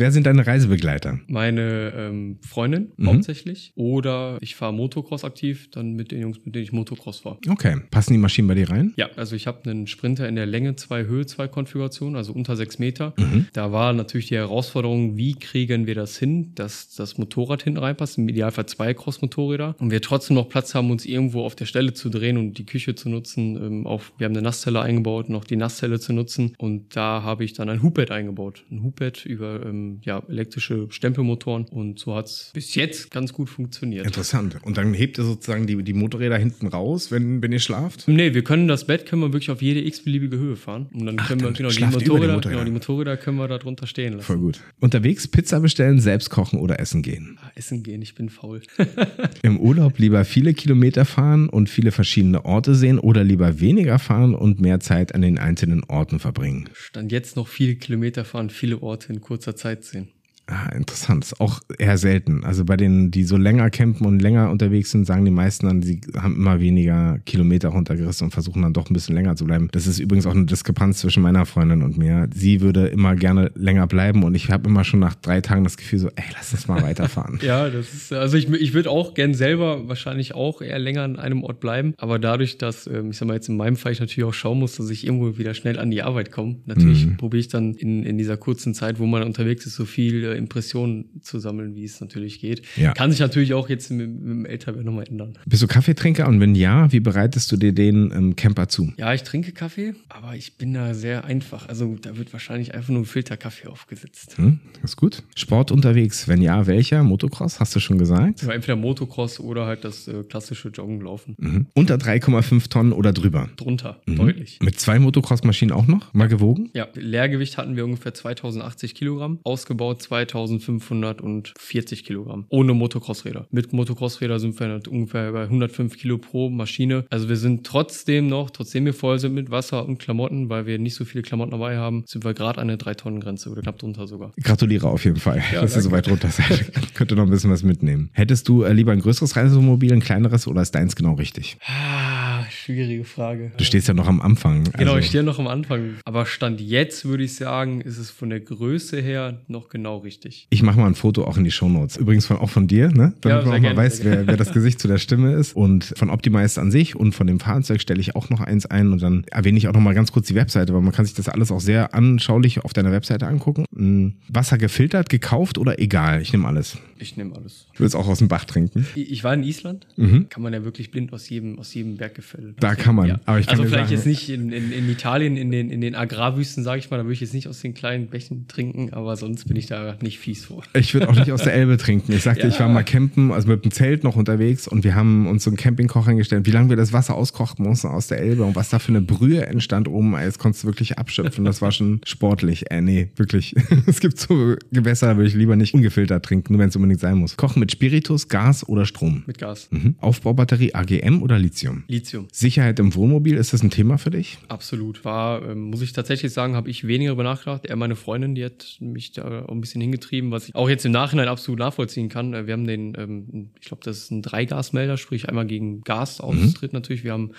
[SPEAKER 1] Wer sind deine Reisebegleiter?
[SPEAKER 3] Meine ähm, Freundin mhm. hauptsächlich. Oder ich fahre Motocross aktiv, dann mit den Jungs, mit denen ich Motocross fahre.
[SPEAKER 1] Okay. Passen die Maschinen bei dir rein?
[SPEAKER 3] Ja, also ich habe einen Sprinter in der Länge, zwei Höhe, zwei Konfigurationen, also unter sechs Meter. Mhm. Da war natürlich die Herausforderung, wie kriegen wir das hin, dass das Motorrad hinten reinpasst, im Idealfall zwei Cross-Motorräder. Und wir trotzdem noch Platz haben, uns irgendwo auf der Stelle zu drehen und die Küche zu nutzen. Ähm, auch, wir haben eine Nasszelle eingebaut, noch die Nasszelle zu nutzen. Und da habe ich dann ein Hoopbed eingebaut. Ein Hoopbed über ähm, ja, elektrische Stempelmotoren und so hat es bis jetzt ganz gut funktioniert.
[SPEAKER 1] Interessant. Und dann hebt ihr sozusagen die, die Motorräder hinten raus, wenn, wenn ihr schlaft?
[SPEAKER 3] Nee, wir können das Bett können wir wirklich auf jede x-beliebige Höhe fahren. Und dann Ach, können wir, genau, die Motorräder, die Motorräder, genau, die Motorräder können wir da drunter stehen lassen.
[SPEAKER 1] Voll gut. Unterwegs Pizza bestellen, selbst kochen oder essen gehen?
[SPEAKER 3] Ah, essen gehen, ich bin faul.
[SPEAKER 1] Im Urlaub lieber viele Kilometer fahren und viele verschiedene Orte sehen oder lieber weniger fahren und mehr Zeit an den einzelnen Orten verbringen?
[SPEAKER 3] Stand jetzt noch viele Kilometer fahren, viele Orte in kurzer Zeit sehen.
[SPEAKER 1] Ah, interessant. Ist auch eher selten. Also bei denen, die so länger campen und länger unterwegs sind, sagen die meisten dann, sie haben immer weniger Kilometer runtergerissen und versuchen dann doch ein bisschen länger zu bleiben. Das ist übrigens auch eine Diskrepanz zwischen meiner Freundin und mir. Sie würde immer gerne länger bleiben und ich habe immer schon nach drei Tagen das Gefühl so, ey, lass uns mal weiterfahren.
[SPEAKER 3] ja, das ist, also ich, ich würde auch gern selber wahrscheinlich auch eher länger an einem Ort bleiben. Aber dadurch, dass, ähm, ich sag mal jetzt in meinem Fall ich natürlich auch schauen muss, dass ich irgendwo wieder schnell an die Arbeit komme. Natürlich mhm. probiere ich dann in, in dieser kurzen Zeit, wo man unterwegs ist, so viel äh, Impressionen zu sammeln, wie es natürlich geht. Ja. Kann sich natürlich auch jetzt mit, mit dem Älterwerden nochmal ändern.
[SPEAKER 1] Bist du Kaffeetrinker und wenn ja, wie bereitest du dir den ähm, Camper zu?
[SPEAKER 3] Ja, ich trinke Kaffee, aber ich bin da sehr einfach. Also da wird wahrscheinlich einfach nur ein Filterkaffee aufgesetzt.
[SPEAKER 1] Hm, ist gut. Sport unterwegs, wenn ja, welcher? Motocross, hast du schon gesagt?
[SPEAKER 3] Ja, entweder Motocross oder halt das äh, klassische Joggen laufen.
[SPEAKER 1] Mhm. Unter 3,5 Tonnen oder drüber?
[SPEAKER 3] Drunter, mhm. deutlich.
[SPEAKER 1] Mit zwei Motocross-Maschinen auch noch? Mal gewogen?
[SPEAKER 3] Ja, Leergewicht hatten wir ungefähr 2080 Kilogramm, ausgebaut 2540 Kilogramm. Ohne Motocross-Räder. Mit Motocross-Räder sind wir halt ungefähr bei 105 Kilo pro Maschine. Also wir sind trotzdem noch, trotzdem wir voll sind mit Wasser und Klamotten, weil wir nicht so viele Klamotten dabei haben, sind wir gerade an der 3-Tonnen-Grenze oder knapp drunter sogar.
[SPEAKER 1] Gratuliere auf jeden Fall, ja, dass ihr so weit runter seid. Könnte noch ein bisschen was mitnehmen. Hättest du äh, lieber ein größeres Reisemobil, ein kleineres oder ist deins genau richtig?
[SPEAKER 3] Schwierige Frage.
[SPEAKER 1] Du stehst ja noch am Anfang.
[SPEAKER 3] Genau, also. ich stehe noch am Anfang. Aber Stand jetzt würde ich sagen, ist es von der Größe her noch genau richtig.
[SPEAKER 1] Ich mache mal ein Foto auch in die Shownotes. Übrigens von, auch von dir, ne? Damit ja, man auch gerne, mal weiß, wer, wer das Gesicht zu der Stimme ist. Und von Optimize an sich und von dem Fahrzeug stelle ich auch noch eins ein. Und dann erwähne ich auch noch mal ganz kurz die Webseite, weil man kann sich das alles auch sehr anschaulich auf deiner Webseite angucken. Hm, Wasser gefiltert, gekauft oder egal? Ich nehme alles.
[SPEAKER 3] Ich nehme alles.
[SPEAKER 1] Du willst auch aus dem Bach trinken?
[SPEAKER 3] Ich war in Island. Mhm. Kann man ja wirklich blind aus jedem, aus jedem Berggefäll.
[SPEAKER 1] Da kann man.
[SPEAKER 3] Ja. Aber ich kann also vielleicht sagen, jetzt nicht in, in, in Italien, in den, in den Agrarwüsten, sage ich mal, da würde ich jetzt nicht aus den kleinen Bächen trinken, aber sonst bin ich da nicht fies vor.
[SPEAKER 1] Ich würde auch nicht aus der Elbe trinken. Ich sagte, ja. ich war mal campen, also mit dem Zelt noch unterwegs und wir haben uns so einen Campingkocher eingestellt, wie lange wir das Wasser auskochten mussten aus der Elbe und was da für eine Brühe entstand oben, das konntest du wirklich abschöpfen. Das war schon sportlich. Äh, nee, wirklich. es gibt so Gewässer, da würde ich lieber nicht ungefiltert trinken, nur wenn es unbedingt sein muss. Kochen mit Spiritus, Gas oder Strom?
[SPEAKER 3] Mit Gas.
[SPEAKER 1] Mhm. Aufbaubatterie AGM oder Lithium?
[SPEAKER 3] Lithium.
[SPEAKER 1] Sicherheit im Wohnmobil, ist das ein Thema für dich?
[SPEAKER 3] Absolut. War, ähm, muss ich tatsächlich sagen, habe ich weniger über nachgedacht. Er, meine Freundin, die hat mich da ein bisschen hingetrieben, was ich auch jetzt im Nachhinein absolut nachvollziehen kann. Äh, wir haben den, ähm, ich glaube, das ist ein Dreigasmelder, sprich einmal gegen Gas austritt mhm. natürlich. Wir haben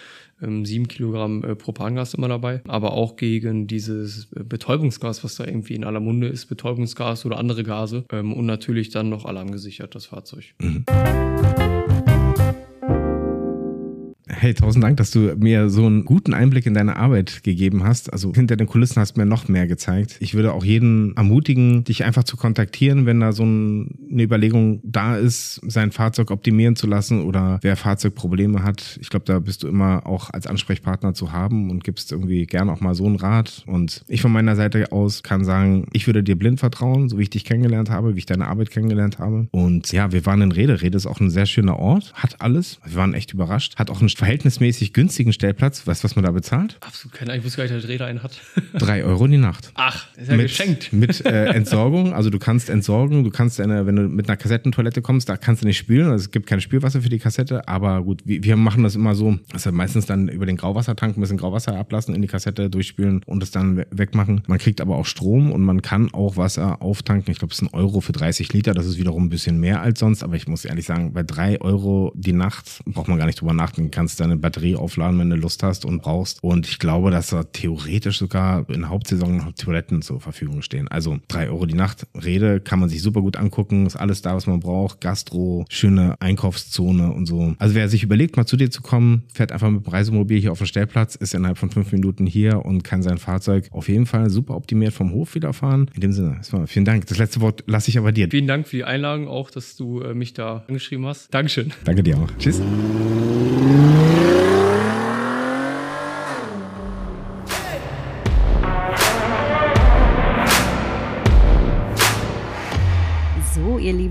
[SPEAKER 3] ähm, sieben Kilogramm äh, Propangas immer dabei, aber auch gegen dieses äh, Betäubungsgas, was da irgendwie in aller Munde ist, Betäubungsgas oder andere Gase und natürlich dann noch alarmgesichert das Fahrzeug. Mhm.
[SPEAKER 1] Hey, tausend Dank, dass du mir so einen guten Einblick in deine Arbeit gegeben hast. Also hinter den Kulissen hast du mir noch mehr gezeigt. Ich würde auch jeden ermutigen, dich einfach zu kontaktieren, wenn da so eine Überlegung da ist, sein Fahrzeug optimieren zu lassen oder wer Fahrzeugprobleme hat. Ich glaube, da bist du immer auch als Ansprechpartner zu haben und gibst irgendwie gerne auch mal so einen Rat. Und ich von meiner Seite aus kann sagen, ich würde dir blind vertrauen, so wie ich dich kennengelernt habe, wie ich deine Arbeit kennengelernt habe. Und ja, wir waren in Rede. Rede ist auch ein sehr schöner Ort, hat alles. Wir waren echt überrascht. Hat auch ein verhältnismäßig günstigen Stellplatz. Weißt du, was man da bezahlt?
[SPEAKER 3] Absolut keine Ahnung. Ich wusste gar nicht, dass Räder einen hat.
[SPEAKER 1] Drei Euro die Nacht.
[SPEAKER 3] Ach, ist ja
[SPEAKER 1] mit,
[SPEAKER 3] geschenkt.
[SPEAKER 1] Mit äh, Entsorgung. Also du kannst entsorgen. Du kannst, eine, wenn du mit einer Kassettentoilette kommst, da kannst du nicht spülen. Also es gibt kein Spülwasser für die Kassette. Aber gut, wir, wir machen das immer so, dass wir meistens dann über den Grauwassertank ein bisschen Grauwasser ablassen, in die Kassette durchspülen und es dann wegmachen. Man kriegt aber auch Strom und man kann auch Wasser auftanken. Ich glaube, es ist ein Euro für 30 Liter. Das ist wiederum ein bisschen mehr als sonst. Aber ich muss ehrlich sagen, bei drei Euro die Nacht braucht man gar nicht drüber nachdenken. Kannst deine Batterie aufladen, wenn du Lust hast und brauchst. Und ich glaube, dass da theoretisch sogar in Hauptsaison noch Toiletten zur Verfügung stehen. Also drei Euro die Nacht. Rede kann man sich super gut angucken. Ist alles da, was man braucht. Gastro, schöne Einkaufszone und so. Also wer sich überlegt, mal zu dir zu kommen, fährt einfach mit Reisemobil hier auf den Stellplatz, ist innerhalb von fünf Minuten hier und kann sein Fahrzeug auf jeden Fall super optimiert vom Hof wieder fahren. In dem Sinne, erstmal vielen Dank. Das letzte Wort lasse ich aber dir.
[SPEAKER 3] Vielen Dank für die Einladung, auch, dass du äh, mich da angeschrieben hast. Dankeschön.
[SPEAKER 1] Danke dir auch. Tschüss.
[SPEAKER 2] Ihr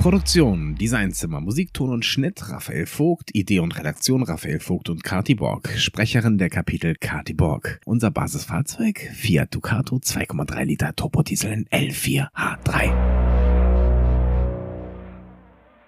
[SPEAKER 1] Produktion, Designzimmer, Musikton und Schnitt Raphael Vogt, Idee und Redaktion Raphael Vogt und Kati Borg, Sprecherin der Kapitel Kati Borg. Unser Basisfahrzeug Fiat Ducato 2,3 Liter Turbodiesel in L4H3.